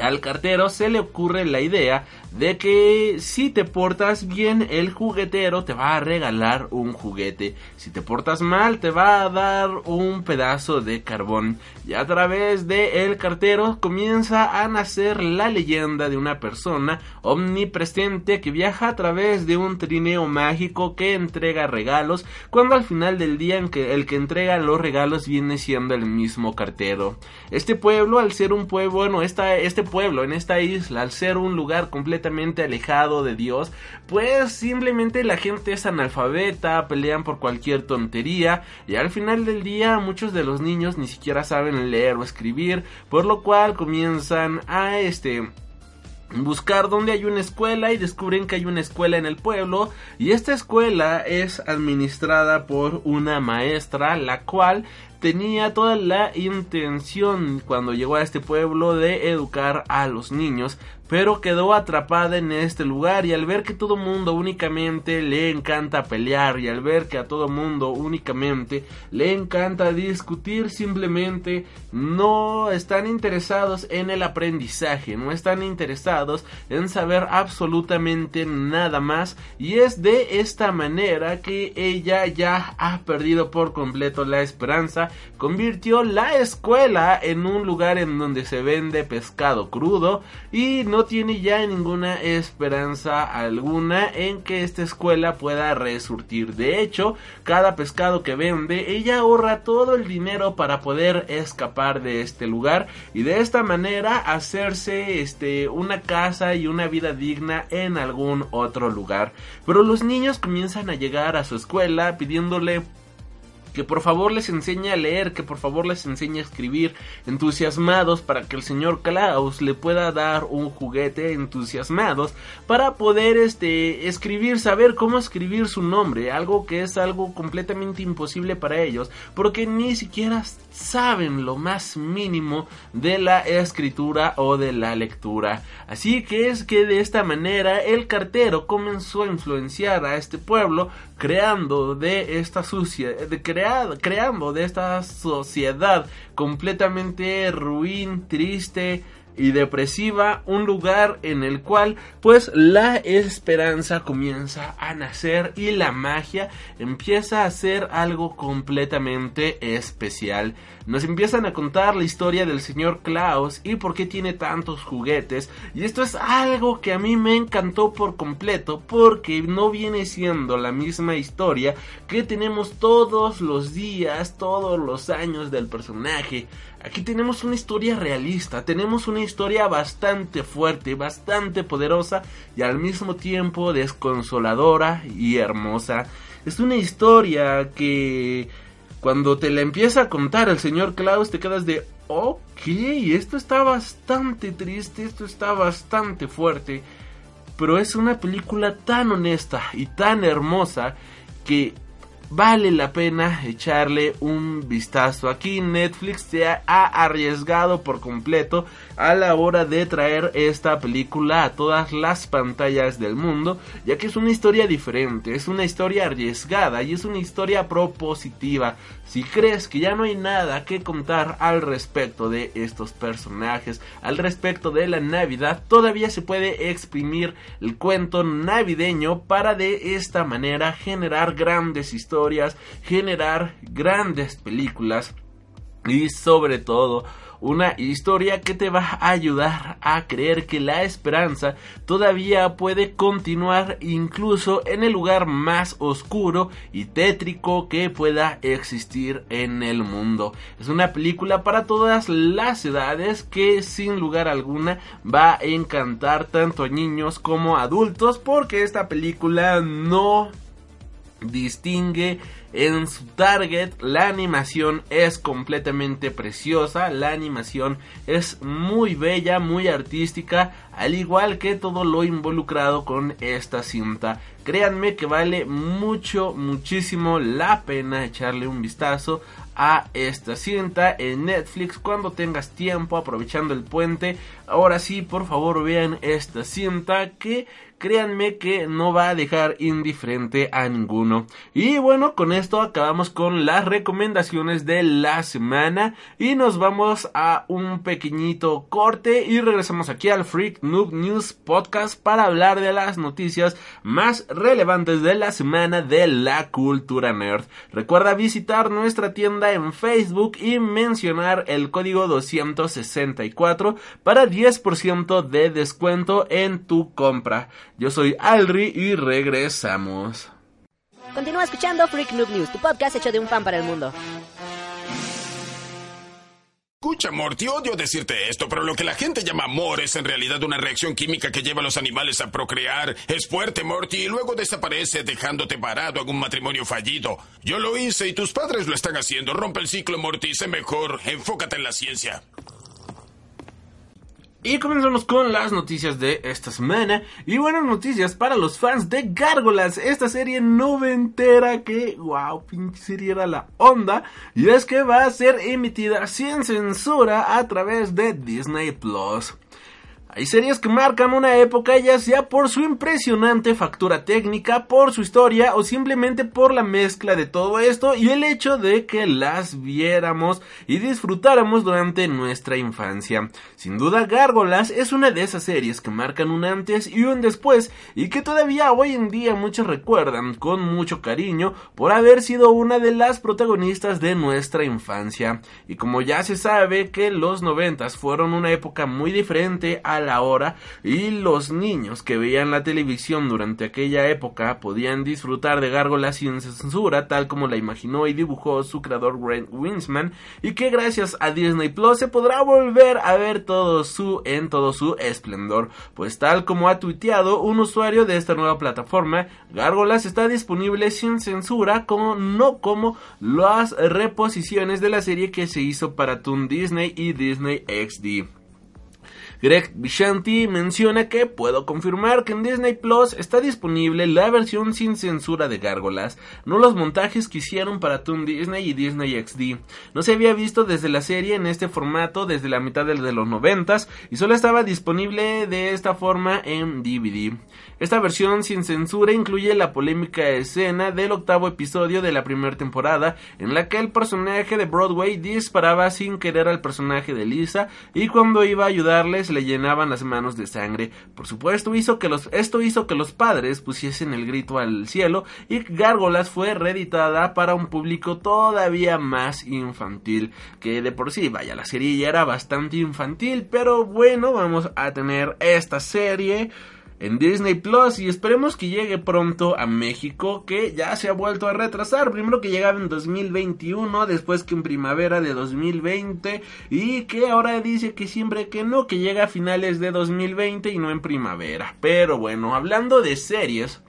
al cartero se le ocurre la idea de que si te portas bien el juguetero te va a regalar un juguete, si te portas mal te va a dar un pedazo de carbón y a través de el cartero comienza a nacer la leyenda de una persona omnipresente que viaja a través de un trineo mágico que entrega regalos cuando al final del día en que el que entrega los regalos viene siendo el mismo cartero. Este pueblo al ser un pueblo, bueno, esta, este pueblo en esta isla al ser un lugar completamente completamente alejado de Dios, pues simplemente la gente es analfabeta, pelean por cualquier tontería y al final del día muchos de los niños ni siquiera saben leer o escribir, por lo cual comienzan a este buscar dónde hay una escuela y descubren que hay una escuela en el pueblo y esta escuela es administrada por una maestra la cual tenía toda la intención cuando llegó a este pueblo de educar a los niños, pero quedó atrapada en este lugar y al ver que todo mundo únicamente le encanta pelear y al ver que a todo mundo únicamente le encanta discutir, simplemente no están interesados en el aprendizaje, no están interesados en saber absolutamente nada más y es de esta manera que ella ya ha perdido por completo la esperanza convirtió la escuela en un lugar en donde se vende pescado crudo y no tiene ya ninguna esperanza alguna en que esta escuela pueda resurtir. De hecho, cada pescado que vende, ella ahorra todo el dinero para poder escapar de este lugar y de esta manera hacerse este una casa y una vida digna en algún otro lugar. Pero los niños comienzan a llegar a su escuela pidiéndole que por favor les enseñe a leer, que por favor les enseñe a escribir, entusiasmados para que el señor Klaus le pueda dar un juguete, entusiasmados para poder este escribir, saber cómo escribir su nombre, algo que es algo completamente imposible para ellos, porque ni siquiera saben lo más mínimo de la escritura o de la lectura. Así que es que de esta manera el cartero comenzó a influenciar a este pueblo creando de esta sucia, de creando de esta sociedad completamente ruin, triste, y depresiva, un lugar en el cual pues la esperanza comienza a nacer y la magia empieza a ser algo completamente especial. Nos empiezan a contar la historia del señor Klaus y por qué tiene tantos juguetes y esto es algo que a mí me encantó por completo porque no viene siendo la misma historia que tenemos todos los días, todos los años del personaje. Aquí tenemos una historia realista, tenemos una historia bastante fuerte, bastante poderosa y al mismo tiempo desconsoladora y hermosa. Es una historia que cuando te la empieza a contar el señor Klaus te quedas de, ok, esto está bastante triste, esto está bastante fuerte, pero es una película tan honesta y tan hermosa que vale la pena echarle un vistazo. Aquí Netflix se ha arriesgado por completo a la hora de traer esta película a todas las pantallas del mundo, ya que es una historia diferente, es una historia arriesgada y es una historia propositiva. Si crees que ya no hay nada que contar al respecto de estos personajes, al respecto de la Navidad, todavía se puede exprimir el cuento navideño para de esta manera generar grandes historias, generar grandes películas y sobre todo una historia que te va a ayudar a creer que la esperanza todavía puede continuar incluso en el lugar más oscuro y tétrico que pueda existir en el mundo. Es una película para todas las edades que sin lugar alguna va a encantar tanto a niños como a adultos porque esta película no distingue en su target. La animación es completamente preciosa, la animación es muy bella, muy artística, al igual que todo lo involucrado con esta cinta. Créanme que vale mucho, muchísimo la pena echarle un vistazo a esta cinta en Netflix cuando tengas tiempo aprovechando el puente. Ahora sí, por favor vean esta cinta que créanme que no va a dejar indiferente a ninguno. Y bueno, con esto acabamos con las recomendaciones de la semana y nos vamos a un pequeñito corte y regresamos aquí al Freak Noob News Podcast para hablar de las noticias más relevantes de la semana de la cultura nerd. Recuerda visitar nuestra tienda en Facebook y mencionar el código 264 para 10% de descuento en tu compra. Yo soy Alri y regresamos. Continúa escuchando Freak Noob News, tu podcast hecho de un fan para el mundo. Escucha, Morty, odio decirte esto, pero lo que la gente llama amor es en realidad una reacción química que lleva a los animales a procrear. Es fuerte, Morty, y luego desaparece dejándote parado en un matrimonio fallido. Yo lo hice y tus padres lo están haciendo. Rompe el ciclo, Morty, sé mejor. Enfócate en la ciencia. Y comenzamos con las noticias de esta semana. Y buenas noticias para los fans de Gárgolas. Esta serie noventera que, wow, pinche serie era la onda. Y es que va a ser emitida sin censura a través de Disney Plus. Hay series que marcan una época ya sea por su impresionante factura técnica, por su historia o simplemente por la mezcla de todo esto y el hecho de que las viéramos y disfrutáramos durante nuestra infancia. Sin duda Gárgolas es una de esas series que marcan un antes y un después y que todavía hoy en día muchos recuerdan con mucho cariño por haber sido una de las protagonistas de nuestra infancia. Y como ya se sabe que los noventas fueron una época muy diferente a la hora y los niños que veían la televisión durante aquella época podían disfrutar de Gárgolas sin censura tal como la imaginó y dibujó su creador Grant Winsman y que gracias a Disney Plus se podrá volver a ver todo su en todo su esplendor. Pues tal como ha tuiteado un usuario de esta nueva plataforma Gárgolas está disponible sin censura como no como las reposiciones de la serie que se hizo para Toon Disney y Disney XD Greg Vishanti menciona que puedo confirmar que en Disney Plus está disponible la versión sin censura de Gárgolas, no los montajes que hicieron para Toon Disney y Disney XD. No se había visto desde la serie en este formato desde la mitad de los noventas y solo estaba disponible de esta forma en DVD. Esta versión sin censura incluye la polémica escena del octavo episodio de la primera temporada, en la que el personaje de Broadway disparaba sin querer al personaje de Lisa y cuando iba a ayudarles le llenaban las manos de sangre. Por supuesto, esto hizo que los padres pusiesen el grito al cielo y Gárgolas fue reeditada para un público todavía más infantil, que de por sí, vaya, la serie ya era bastante infantil, pero bueno, vamos a tener esta serie en Disney Plus y esperemos que llegue pronto a México que ya se ha vuelto a retrasar. Primero que llegaba en 2021 después que en primavera de 2020 y que ahora dice que siempre que no que llega a finales de 2020 y no en primavera. Pero bueno hablando de series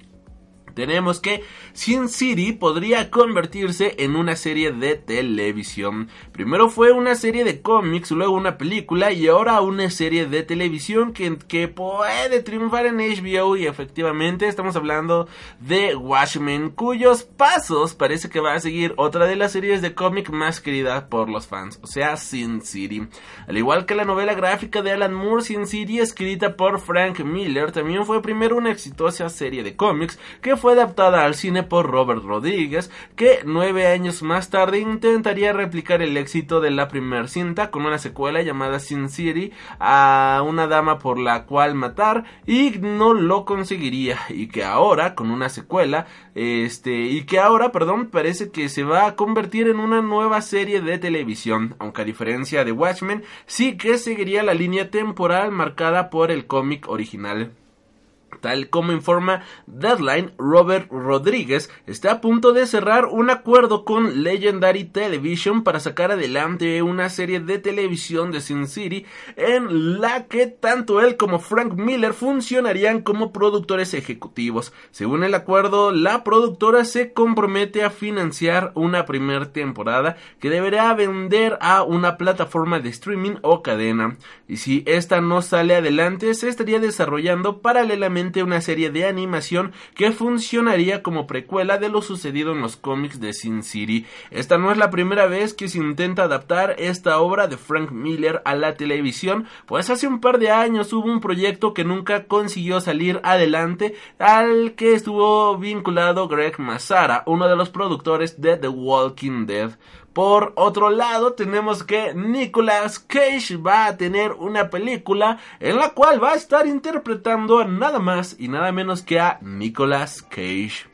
tenemos que Sin City podría convertirse en una serie de televisión. Primero fue una serie de cómics, luego una película y ahora una serie de televisión que, que puede triunfar en HBO y efectivamente estamos hablando de Watchmen cuyos pasos parece que va a seguir otra de las series de cómic más queridas por los fans, o sea Sin City. Al igual que la novela gráfica de Alan Moore, Sin City escrita por Frank Miller también fue primero una exitosa serie de cómics que fue adaptada al cine por Robert Rodríguez, que nueve años más tarde intentaría replicar el éxito de la primera cinta con una secuela llamada Sin City a una dama por la cual matar y no lo conseguiría y que ahora con una secuela este y que ahora perdón parece que se va a convertir en una nueva serie de televisión aunque a diferencia de Watchmen sí que seguiría la línea temporal marcada por el cómic original Tal como informa Deadline, Robert Rodríguez está a punto de cerrar un acuerdo con Legendary Television para sacar adelante una serie de televisión de Sin City en la que tanto él como Frank Miller funcionarían como productores ejecutivos. Según el acuerdo, la productora se compromete a financiar una primera temporada que deberá vender a una plataforma de streaming o cadena. Y si esta no sale adelante, se estaría desarrollando paralelamente una serie de animación que funcionaría como precuela de lo sucedido en los cómics de Sin City. Esta no es la primera vez que se intenta adaptar esta obra de Frank Miller a la televisión, pues hace un par de años hubo un proyecto que nunca consiguió salir adelante, al que estuvo vinculado Greg Massara, uno de los productores de The Walking Dead. Por otro lado, tenemos que Nicolas Cage va a tener una película en la cual va a estar interpretando nada más y nada menos que a Nicolas Cage.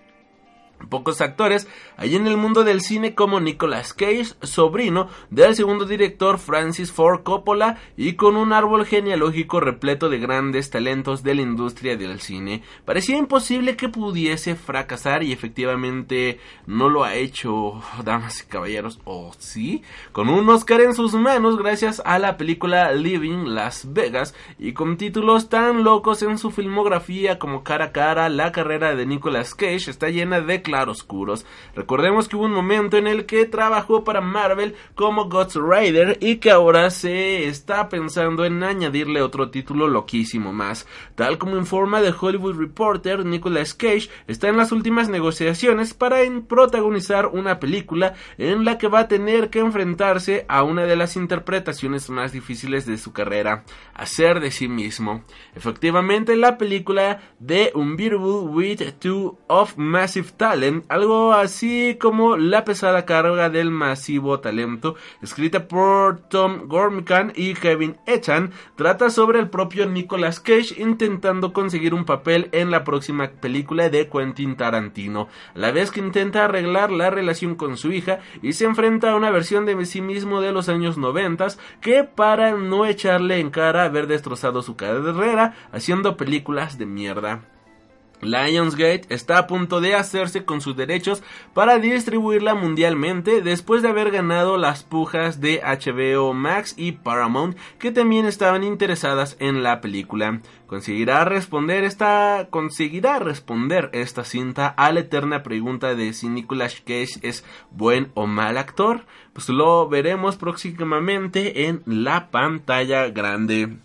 Pocos actores hay en el mundo del cine como Nicolas Cage, sobrino del segundo director Francis Ford Coppola y con un árbol genealógico repleto de grandes talentos de la industria del cine. Parecía imposible que pudiese fracasar y efectivamente no lo ha hecho, damas y caballeros, o sí, con un Oscar en sus manos gracias a la película Living Las Vegas y con títulos tan locos en su filmografía como Cara a Cara, la carrera de Nicolas Cage está llena de claroscuros. Recordemos que hubo un momento en el que trabajó para Marvel como Ghost Rider y que ahora se está pensando en añadirle otro título loquísimo más. Tal como informa The Hollywood Reporter, Nicolas Cage está en las últimas negociaciones para protagonizar una película en la que va a tener que enfrentarse a una de las interpretaciones más difíciles de su carrera, hacer de sí mismo. Efectivamente, la película de Unbeatable with Two of Massive Talent algo así como La pesada carga del masivo talento, escrita por Tom Gormican y Kevin Echan, trata sobre el propio Nicolas Cage intentando conseguir un papel en la próxima película de Quentin Tarantino, a la vez que intenta arreglar la relación con su hija y se enfrenta a una versión de sí mismo de los años 90 que para no echarle en cara haber destrozado su carrera haciendo películas de mierda. Lionsgate está a punto de hacerse con sus derechos para distribuirla mundialmente después de haber ganado las pujas de HBO Max y Paramount que también estaban interesadas en la película. ¿Conseguirá responder esta conseguirá responder esta cinta a la eterna pregunta de si Nicolas Cage es buen o mal actor? Pues lo veremos próximamente en la pantalla grande.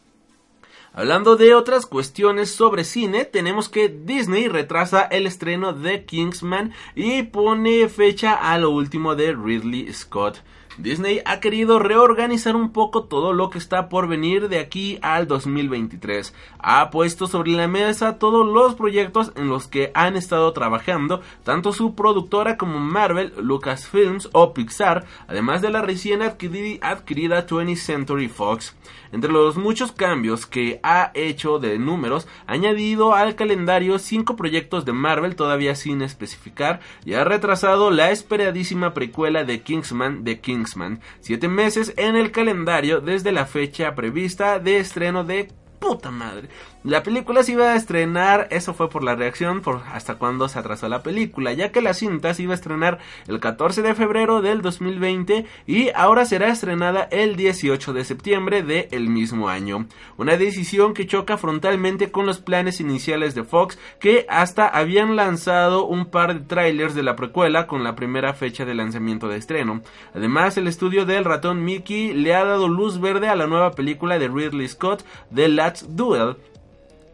Hablando de otras cuestiones sobre cine, tenemos que Disney retrasa el estreno de Kingsman y pone fecha a lo último de Ridley Scott. Disney ha querido reorganizar un poco todo lo que está por venir de aquí al 2023. Ha puesto sobre la mesa todos los proyectos en los que han estado trabajando, tanto su productora como Marvel, Lucasfilms o Pixar, además de la recién adquirida 20th Century Fox. Entre los muchos cambios que ha hecho de números, ha añadido al calendario cinco proyectos de Marvel todavía sin especificar y ha retrasado la esperadísima precuela de Kingsman de Kingsman, siete meses en el calendario desde la fecha prevista de estreno de puta madre. La película se iba a estrenar, eso fue por la reacción, por hasta cuándo se atrasó la película, ya que la cinta se iba a estrenar el 14 de febrero del 2020 y ahora será estrenada el 18 de septiembre del mismo año. Una decisión que choca frontalmente con los planes iniciales de Fox, que hasta habían lanzado un par de trailers de la precuela con la primera fecha de lanzamiento de estreno. Además, el estudio del ratón Mickey le ha dado luz verde a la nueva película de Ridley Scott, The Last Duel,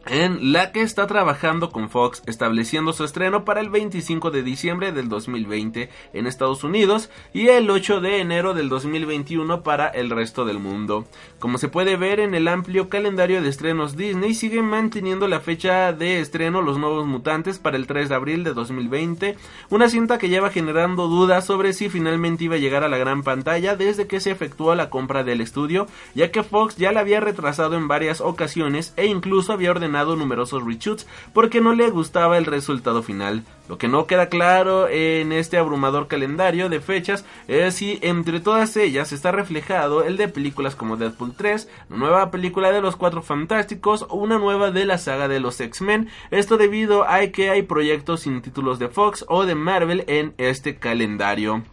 en la que está trabajando con Fox, estableciendo su estreno para el 25 de diciembre del 2020 en Estados Unidos y el 8 de enero del 2021 para el resto del mundo. Como se puede ver en el amplio calendario de estrenos Disney, sigue manteniendo la fecha de estreno Los Nuevos Mutantes para el 3 de abril de 2020, una cinta que lleva generando dudas sobre si finalmente iba a llegar a la gran pantalla desde que se efectuó la compra del estudio, ya que Fox ya la había retrasado en varias ocasiones e incluso había ordenado numerosos reshoots porque no le gustaba el resultado final. Lo que no queda claro en este abrumador calendario de fechas es si entre todas ellas está reflejado el de películas como Deadpool 3, la nueva película de los Cuatro Fantásticos o una nueva de la saga de los X-Men. Esto debido a que hay proyectos sin títulos de Fox o de Marvel en este calendario.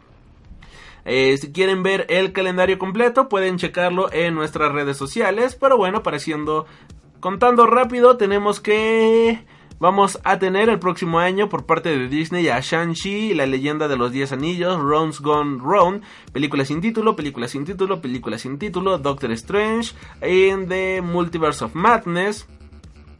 Eh, si quieren ver el calendario completo pueden checarlo en nuestras redes sociales. Pero bueno, pareciendo contando rápido, tenemos que vamos a tener el próximo año por parte de Disney a Shang-Chi, la leyenda de los 10 anillos, Round's Gone Round, película sin título, película sin título, película sin título, Doctor Strange, in the Multiverse of Madness,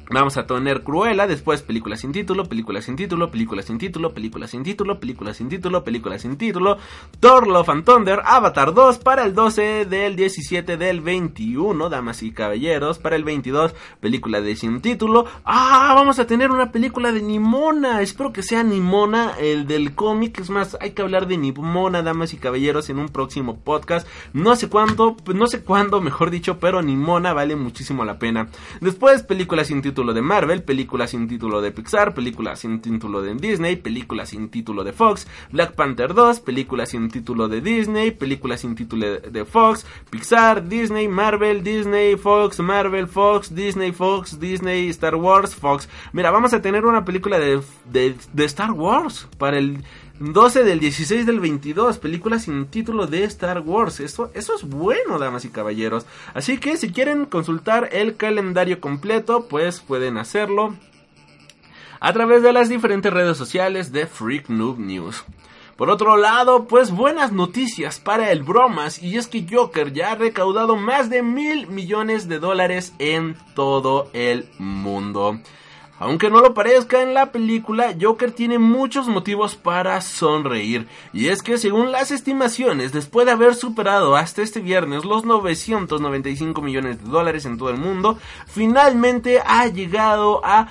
Vamos a tener Cruella, después película sin título, película sin título, película sin título, película sin título, película sin título, película sin título, Thor Love and Thunder, Avatar 2 para el 12 del 17 del 21, damas y caballeros, para el 22, película de sin título. Ah, vamos a tener una película de Nimona, espero que sea Nimona, el del cómic, es más, hay que hablar de Nimona, damas y caballeros, en un próximo podcast. No sé cuándo, no sé cuándo, mejor dicho, pero Nimona vale muchísimo la pena. Después, película sin título título de Marvel, película sin título de Pixar, película sin título de Disney, película sin título de Fox, Black Panther 2, película sin título de Disney, película sin título de Fox, Pixar, Disney, Marvel, Disney, Fox, Marvel, Fox, Disney, Fox, Disney, Star Wars, Fox. Mira, vamos a tener una película de, de, de Star Wars para el 12 del 16 del 22, película sin título de Star Wars. Eso, eso es bueno, damas y caballeros. Así que si quieren consultar el calendario completo, pues pueden hacerlo a través de las diferentes redes sociales de Freak Noob News. Por otro lado, pues buenas noticias para el bromas y es que Joker ya ha recaudado más de mil millones de dólares en todo el mundo. Aunque no lo parezca en la película, Joker tiene muchos motivos para sonreír. Y es que según las estimaciones, después de haber superado hasta este viernes los 995 millones de dólares en todo el mundo, finalmente ha llegado a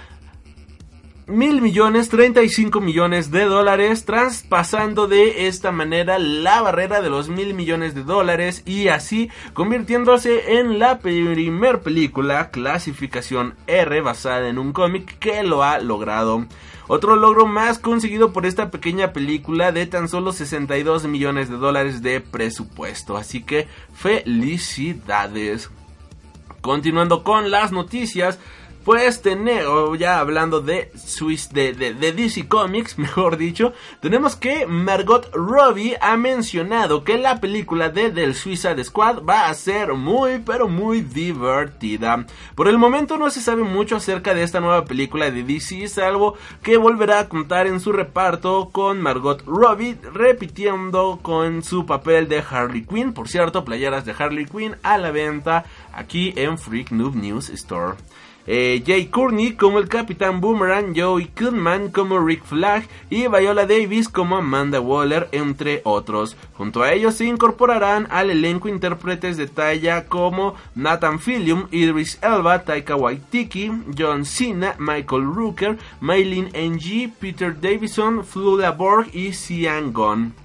mil millones, 35 millones de dólares, traspasando de esta manera la barrera de los mil millones de dólares y así convirtiéndose en la primer película clasificación R basada en un cómic que lo ha logrado. Otro logro más conseguido por esta pequeña película de tan solo 62 millones de dólares de presupuesto. Así que felicidades. Continuando con las noticias, pues tener, ya hablando de Swiss, de, de, DC Comics, mejor dicho, tenemos que Margot Robbie ha mencionado que la película de Del Suicide Squad va a ser muy, pero muy divertida. Por el momento no se sabe mucho acerca de esta nueva película de DC, salvo que volverá a contar en su reparto con Margot Robbie, repitiendo con su papel de Harley Quinn. Por cierto, playeras de Harley Quinn a la venta aquí en Freak Noob News Store. Eh, Jay Courtney como el Capitán Boomerang, Joey Goodman como Rick Flag y Viola Davis como Amanda Waller, entre otros. Junto a ellos se incorporarán al elenco intérpretes de talla como Nathan Fillion, Idris Elba, Taika Waititi, John Cena, Michael Rooker, Maylin Ng, Peter Davison, Flula Borg y Sian Gon.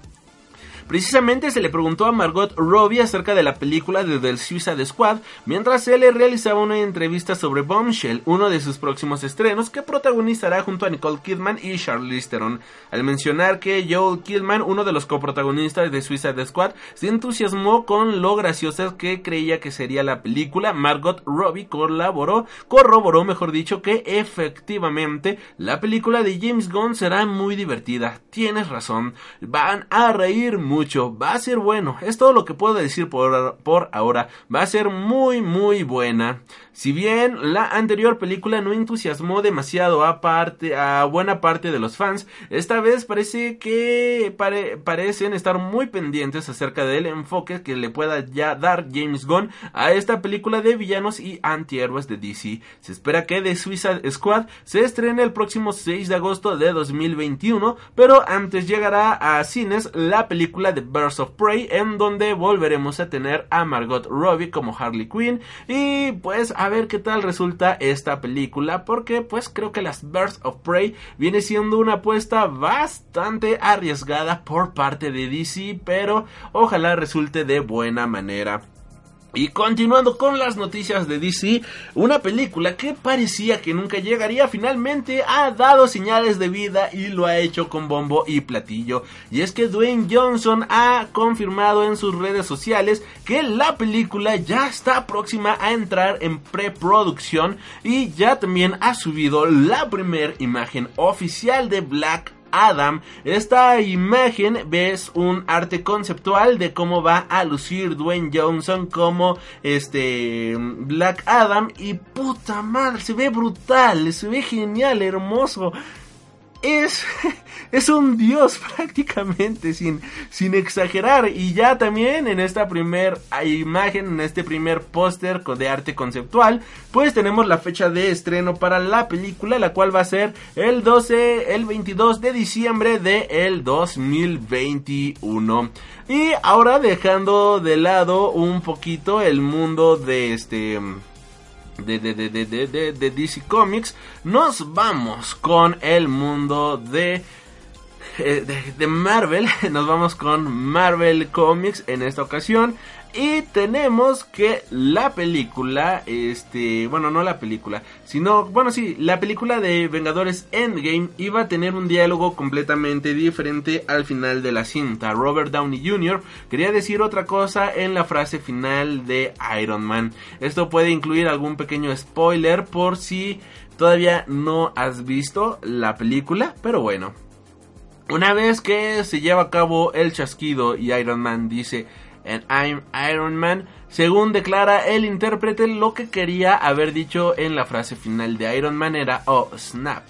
Precisamente se le preguntó a Margot Robbie acerca de la película de The Suicide Squad mientras se le realizaba una entrevista sobre Bombshell, uno de sus próximos estrenos que protagonizará junto a Nicole Kidman y Charlize Theron. Al mencionar que Joel Kidman, uno de los coprotagonistas de Suicide Squad, se entusiasmó con lo graciosa que creía que sería la película, Margot Robbie corroboró mejor dicho que efectivamente la película de James Gunn será muy divertida. Tienes razón, van a reír mucho mucho, va a ser bueno, es todo lo que puedo decir por, por ahora, va a ser muy muy buena. Si bien la anterior película no entusiasmó demasiado a, parte, a buena parte de los fans, esta vez parece que parecen estar muy pendientes acerca del enfoque que le pueda ya dar James Gunn a esta película de villanos y antihéroes de DC. Se espera que The Suicide Squad se estrene el próximo 6 de agosto de 2021, pero antes llegará a cines la película de Birds of Prey en donde volveremos a tener a Margot Robbie como Harley Quinn y pues a ver qué tal resulta esta película porque pues creo que las Birds of Prey viene siendo una apuesta bastante arriesgada por parte de DC pero ojalá resulte de buena manera. Y continuando con las noticias de DC, una película que parecía que nunca llegaría finalmente ha dado señales de vida y lo ha hecho con bombo y platillo. Y es que Dwayne Johnson ha confirmado en sus redes sociales que la película ya está próxima a entrar en preproducción y ya también ha subido la primera imagen oficial de Black Adam. Esta imagen ves un arte conceptual de cómo va a lucir Dwayne Johnson como este Black Adam y puta madre, se ve brutal, se ve genial, hermoso es, es un dios prácticamente, sin, sin exagerar. Y ya también en esta primer imagen, en este primer póster de arte conceptual, pues tenemos la fecha de estreno para la película, la cual va a ser el 12, el 22 de diciembre de el 2021. Y ahora dejando de lado un poquito el mundo de este de, de, de, de, de DC Comics, nos vamos con el mundo de, eh, de, Marvel. Nos vamos con Marvel Comics en esta ocasión. Y tenemos que la película, este, bueno, no la película, sino, bueno, sí, la película de Vengadores Endgame iba a tener un diálogo completamente diferente al final de la cinta. Robert Downey Jr. quería decir otra cosa en la frase final de Iron Man. Esto puede incluir algún pequeño spoiler por si todavía no has visto la película, pero bueno. Una vez que se lleva a cabo el chasquido y Iron Man dice en I'm Iron Man, según declara el intérprete, lo que quería haber dicho en la frase final de Iron Man era Oh, snap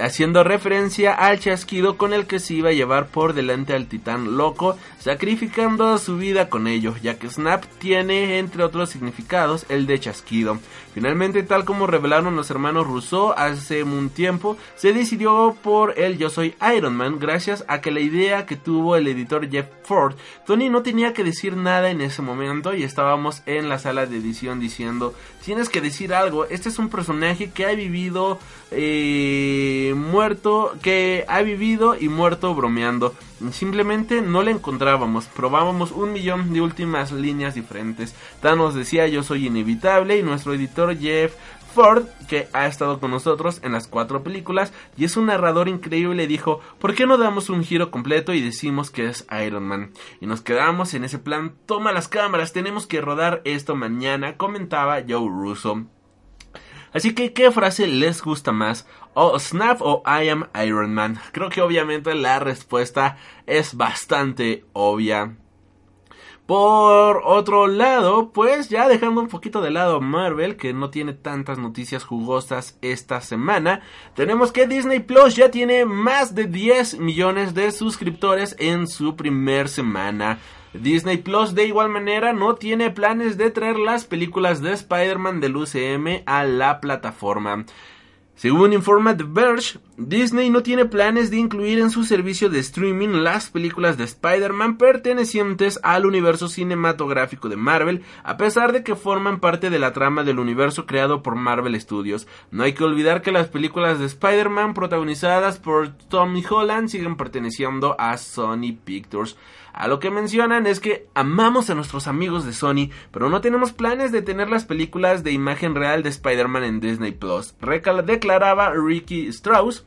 haciendo referencia al chasquido con el que se iba a llevar por delante al titán loco, sacrificando su vida con ello, ya que Snap tiene entre otros significados el de chasquido. Finalmente, tal como revelaron los hermanos Rousseau hace un tiempo, se decidió por el Yo Soy Iron Man gracias a que la idea que tuvo el editor Jeff Ford, Tony no tenía que decir nada en ese momento y estábamos en la sala de edición diciendo, tienes que decir algo, este es un personaje que ha vivido eh, muerto, que ha vivido y muerto bromeando. Simplemente no le encontrábamos, probábamos un millón de últimas líneas diferentes. Thanos decía yo soy inevitable y nuestro editor Jeff Ford, que ha estado con nosotros en las cuatro películas y es un narrador increíble, dijo, ¿por qué no damos un giro completo y decimos que es Iron Man? Y nos quedamos en ese plan, toma las cámaras, tenemos que rodar esto mañana, comentaba Joe Russo. Así que, ¿qué frase les gusta más? ¿O Snap o I am Iron Man? Creo que obviamente la respuesta es bastante obvia. Por otro lado, pues ya dejando un poquito de lado Marvel, que no tiene tantas noticias jugosas esta semana, tenemos que Disney Plus ya tiene más de 10 millones de suscriptores en su primer semana. Disney Plus de igual manera no tiene planes de traer las películas de Spider-Man del UCM a la plataforma. Según informa The Verge, Disney no tiene planes de incluir en su servicio de streaming las películas de Spider-Man pertenecientes al universo cinematográfico de Marvel, a pesar de que forman parte de la trama del universo creado por Marvel Studios. No hay que olvidar que las películas de Spider-Man protagonizadas por Tommy Holland siguen perteneciendo a Sony Pictures. A lo que mencionan es que amamos a nuestros amigos de Sony, pero no tenemos planes de tener las películas de imagen real de Spider-Man en Disney Plus. Declaraba Ricky Strauss,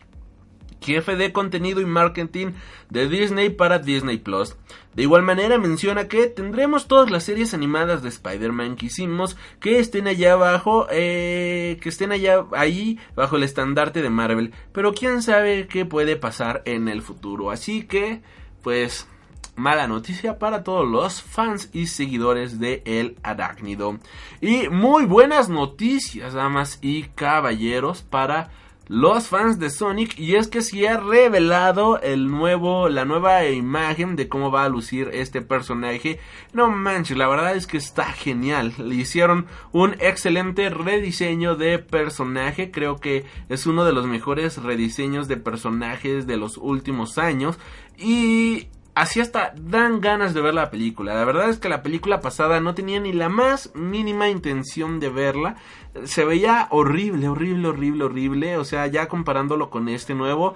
jefe de contenido y marketing de Disney para Disney Plus. De igual manera menciona que tendremos todas las series animadas de Spider-Man que hicimos que estén allá abajo, eh, que estén allá ahí bajo el estandarte de Marvel, pero quién sabe qué puede pasar en el futuro. Así que, pues mala noticia para todos los fans y seguidores de El Arácnido. Y muy buenas noticias, damas y caballeros, para los fans de Sonic. Y es que se ha revelado el nuevo la nueva imagen de cómo va a lucir este personaje. No manches la verdad es que está genial. Le hicieron un excelente rediseño de personaje. Creo que es uno de los mejores rediseños de personajes de los últimos años. Y así hasta dan ganas de ver la película. La verdad es que la película pasada no tenía ni la más mínima intención de verla. Se veía horrible, horrible, horrible, horrible. O sea, ya comparándolo con este nuevo.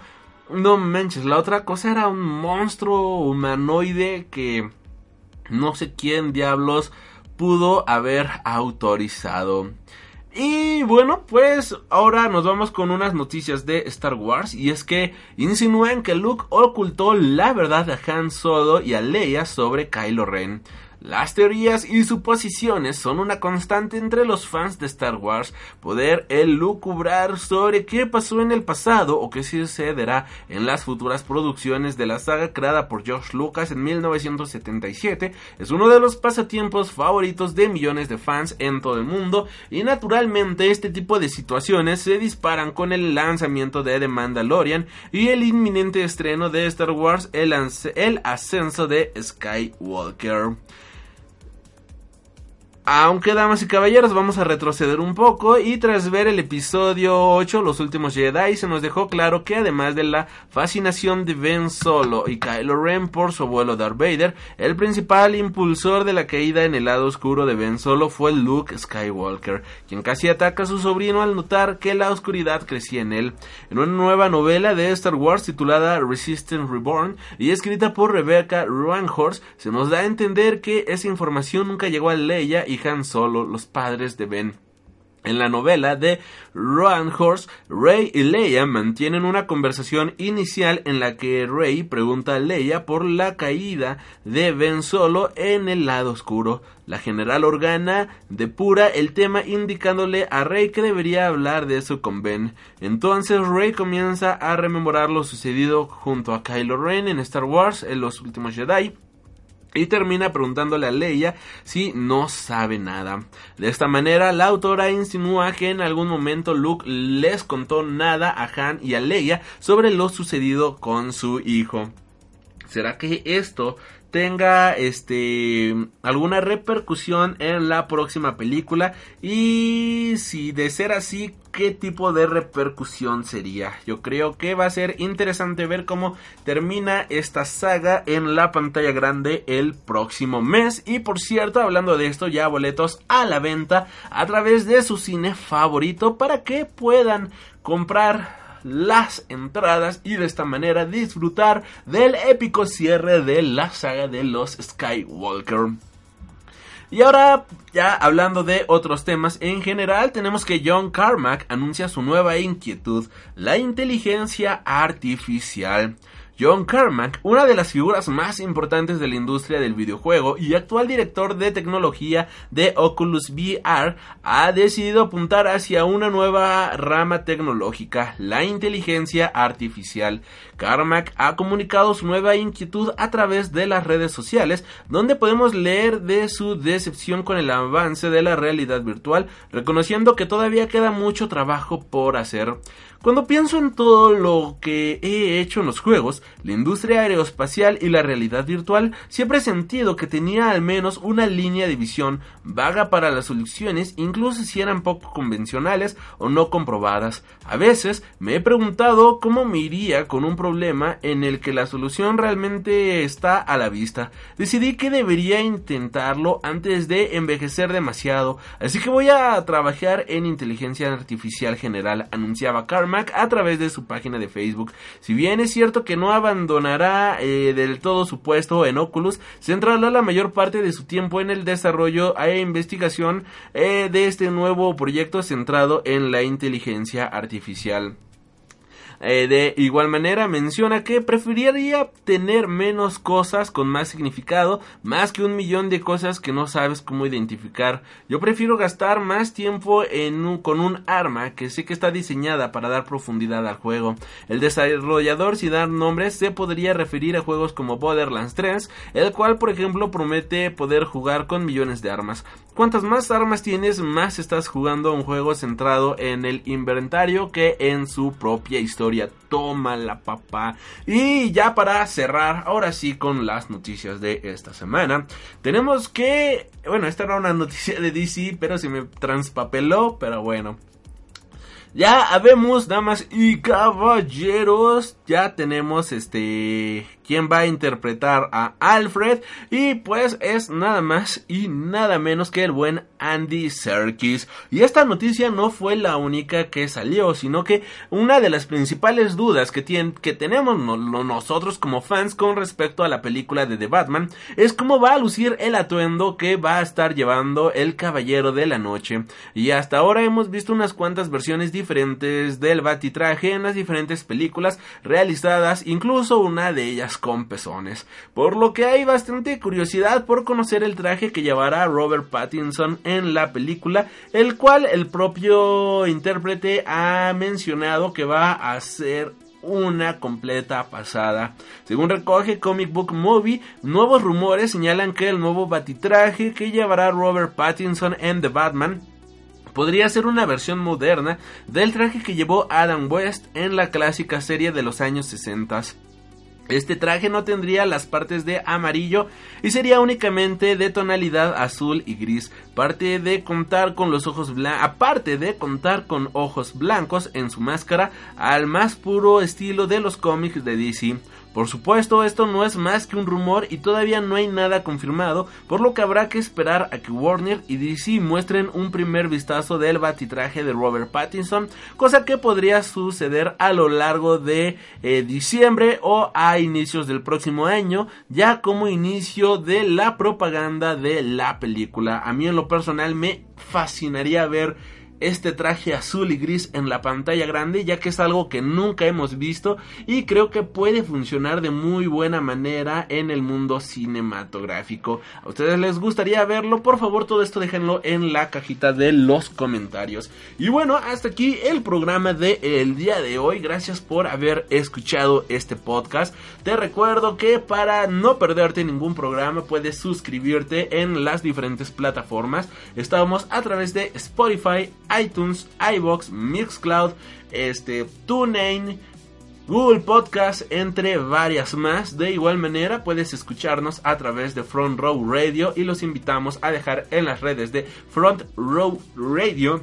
No manches, la otra cosa era un monstruo humanoide que no sé quién diablos pudo haber autorizado. Y bueno, pues ahora nos vamos con unas noticias de Star Wars y es que insinúan que Luke ocultó la verdad a Han Solo y a Leia sobre Kylo Ren. Las teorías y suposiciones son una constante entre los fans de Star Wars. Poder elucubrar sobre qué pasó en el pasado o qué sucederá en las futuras producciones de la saga creada por George Lucas en 1977 es uno de los pasatiempos favoritos de millones de fans en todo el mundo y naturalmente este tipo de situaciones se disparan con el lanzamiento de The Mandalorian y el inminente estreno de Star Wars El, el ascenso de Skywalker. Aunque, damas y caballeros, vamos a retroceder un poco y tras ver el episodio 8, Los Últimos Jedi, se nos dejó claro que además de la fascinación de Ben Solo y Kylo Ren por su abuelo Darth Vader, el principal impulsor de la caída en el lado oscuro de Ben Solo fue Luke Skywalker, quien casi ataca a su sobrino al notar que la oscuridad crecía en él. En una nueva novela de Star Wars titulada Resistance Reborn y escrita por Rebecca Roanhorse, se nos da a entender que esa información nunca llegó a Leia y Solo, los padres de Ben. En la novela de Rohan Horse, Rey y Leia mantienen una conversación inicial en la que Rey pregunta a Leia por la caída de Ben Solo en el lado oscuro. La general Organa depura el tema indicándole a Rey que debería hablar de eso con Ben. Entonces Rey comienza a rememorar lo sucedido junto a Kylo Ren en Star Wars en los últimos Jedi y termina preguntándole a Leia si no sabe nada. De esta manera, la autora insinúa que en algún momento Luke les contó nada a Han y a Leia sobre lo sucedido con su hijo. ¿Será que esto tenga este alguna repercusión en la próxima película. Y si de ser así qué tipo de repercusión sería yo creo que va a ser interesante ver cómo termina esta saga en la pantalla grande el próximo mes. Y por cierto hablando de esto ya boletos a la venta a través de su cine favorito para que puedan comprar las entradas y de esta manera disfrutar del épico cierre de la saga de los Skywalker. Y ahora, ya hablando de otros temas en general, tenemos que John Carmack anuncia su nueva inquietud, la inteligencia artificial. John Carmack, una de las figuras más importantes de la industria del videojuego y actual director de tecnología de Oculus VR, ha decidido apuntar hacia una nueva rama tecnológica, la inteligencia artificial. Carmack ha comunicado su nueva inquietud a través de las redes sociales, donde podemos leer de su decepción con el avance de la realidad virtual, reconociendo que todavía queda mucho trabajo por hacer. Cuando pienso en todo lo que he hecho en los juegos, la industria aeroespacial y la realidad virtual, siempre he sentido que tenía al menos una línea de visión vaga para las soluciones, incluso si eran poco convencionales o no comprobadas. A veces me he preguntado cómo me iría con un problema en el que la solución realmente está a la vista. Decidí que debería intentarlo antes de envejecer demasiado, así que voy a trabajar en inteligencia artificial general, anunciaba Carmen a través de su página de Facebook. Si bien es cierto que no abandonará eh, del todo su puesto en Oculus, centrará la mayor parte de su tiempo en el desarrollo e investigación eh, de este nuevo proyecto centrado en la inteligencia artificial. Eh, de igual manera menciona que preferiría tener menos cosas con más significado más que un millón de cosas que no sabes cómo identificar. Yo prefiero gastar más tiempo en con un arma que sé que está diseñada para dar profundidad al juego. El desarrollador sin dar nombres se podría referir a juegos como Borderlands 3, el cual por ejemplo promete poder jugar con millones de armas. Cuantas más armas tienes, más estás jugando un juego centrado en el inventario que en su propia historia. Toma la papá. Y ya para cerrar, ahora sí con las noticias de esta semana. Tenemos que, bueno, esta era una noticia de DC, pero se me transpapeló, pero bueno. Ya habemos, damas y caballeros, ya tenemos este quien va a interpretar a Alfred y pues es nada más y nada menos que el buen Andy Serkis. Y esta noticia no fue la única que salió, sino que una de las principales dudas que, que tenemos nosotros como fans con respecto a la película de The Batman es cómo va a lucir el atuendo que va a estar llevando el Caballero de la Noche. Y hasta ahora hemos visto unas cuantas versiones diferentes del batitraje en las diferentes películas incluso una de ellas con pezones, por lo que hay bastante curiosidad por conocer el traje que llevará Robert Pattinson en la película, el cual el propio intérprete ha mencionado que va a ser una completa pasada. Según recoge Comic Book Movie, nuevos rumores señalan que el nuevo batitraje que llevará Robert Pattinson en The Batman podría ser una versión moderna del traje que llevó Adam West en la clásica serie de los años 60. Este traje no tendría las partes de amarillo y sería únicamente de tonalidad azul y gris. Parte de contar con los ojos aparte de contar con ojos blancos en su máscara al más puro estilo de los cómics de DC. Por supuesto, esto no es más que un rumor y todavía no hay nada confirmado, por lo que habrá que esperar a que Warner y DC muestren un primer vistazo del batitraje de Robert Pattinson, cosa que podría suceder a lo largo de eh, diciembre o a inicios del próximo año, ya como inicio de la propaganda de la película. A mí en lo personal me fascinaría ver este traje azul y gris en la pantalla grande ya que es algo que nunca hemos visto y creo que puede funcionar de muy buena manera en el mundo cinematográfico. ¿A ustedes les gustaría verlo? Por favor todo esto déjenlo en la cajita de los comentarios. Y bueno, hasta aquí el programa de el día de hoy. Gracias por haber escuchado este podcast. Te recuerdo que para no perderte ningún programa puedes suscribirte en las diferentes plataformas. Estamos a través de Spotify, iTunes, iBox, Mixcloud, este, TuneIn, Google Podcast, entre varias más. De igual manera, puedes escucharnos a través de Front Row Radio y los invitamos a dejar en las redes de Front Row Radio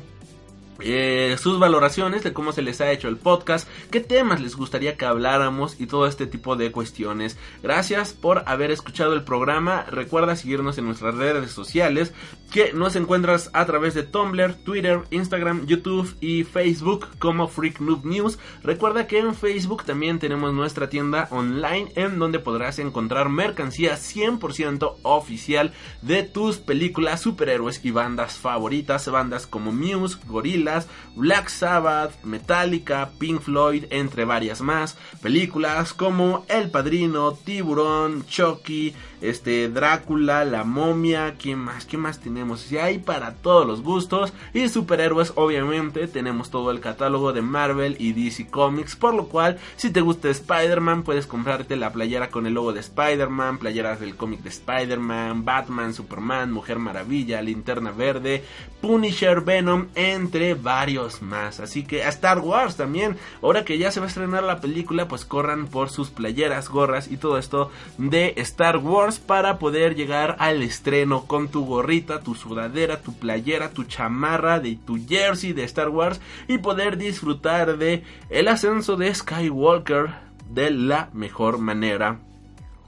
eh, sus valoraciones de cómo se les ha hecho el podcast, qué temas les gustaría que habláramos y todo este tipo de cuestiones. Gracias por haber escuchado el programa. Recuerda seguirnos en nuestras redes sociales que nos encuentras a través de Tumblr, Twitter, Instagram, YouTube y Facebook como Freak News. Recuerda que en Facebook también tenemos nuestra tienda online en donde podrás encontrar mercancía 100% oficial de tus películas, superhéroes y bandas favoritas, bandas como Muse, Gorilla Black Sabbath, Metallica, Pink Floyd, entre varias más. Películas como El Padrino, Tiburón, Chucky, este Drácula, La Momia, ¿qué más? ¿Qué más tenemos? Y hay para todos los gustos y superhéroes obviamente tenemos todo el catálogo de Marvel y DC Comics, por lo cual si te gusta Spider-Man puedes comprarte la playera con el logo de Spider-Man, playeras del cómic de Spider-Man, Batman, Superman, Mujer Maravilla, Linterna Verde, Punisher, Venom, entre varios más. Así que a Star Wars también, ahora que ya se va a estrenar la película, pues corran por sus playeras, gorras y todo esto de Star Para poder llegar al estreno con tu gorrita, tu sudadera, tu playera, tu chamarra, de tu jersey de Star Wars y poder disfrutar de el ascenso de Skywalker de la mejor manera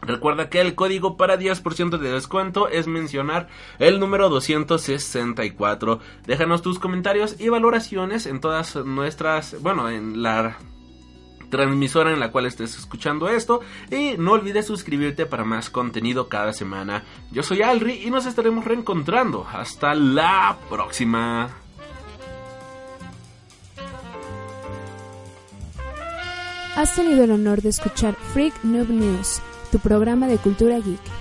Recuerda que el código para 10% de descuento es mencionar el número 264. Déjanos tus comentarios y valoraciones en todas nuestras, bueno, en la transmisora en la cual estés escuchando esto y no olvides suscribirte para más contenido cada semana. Yo soy Alri y nos estaremos reencontrando. Hasta la próxima. Has tenido el honor de escuchar Freak Noob News, tu programa de cultura geek.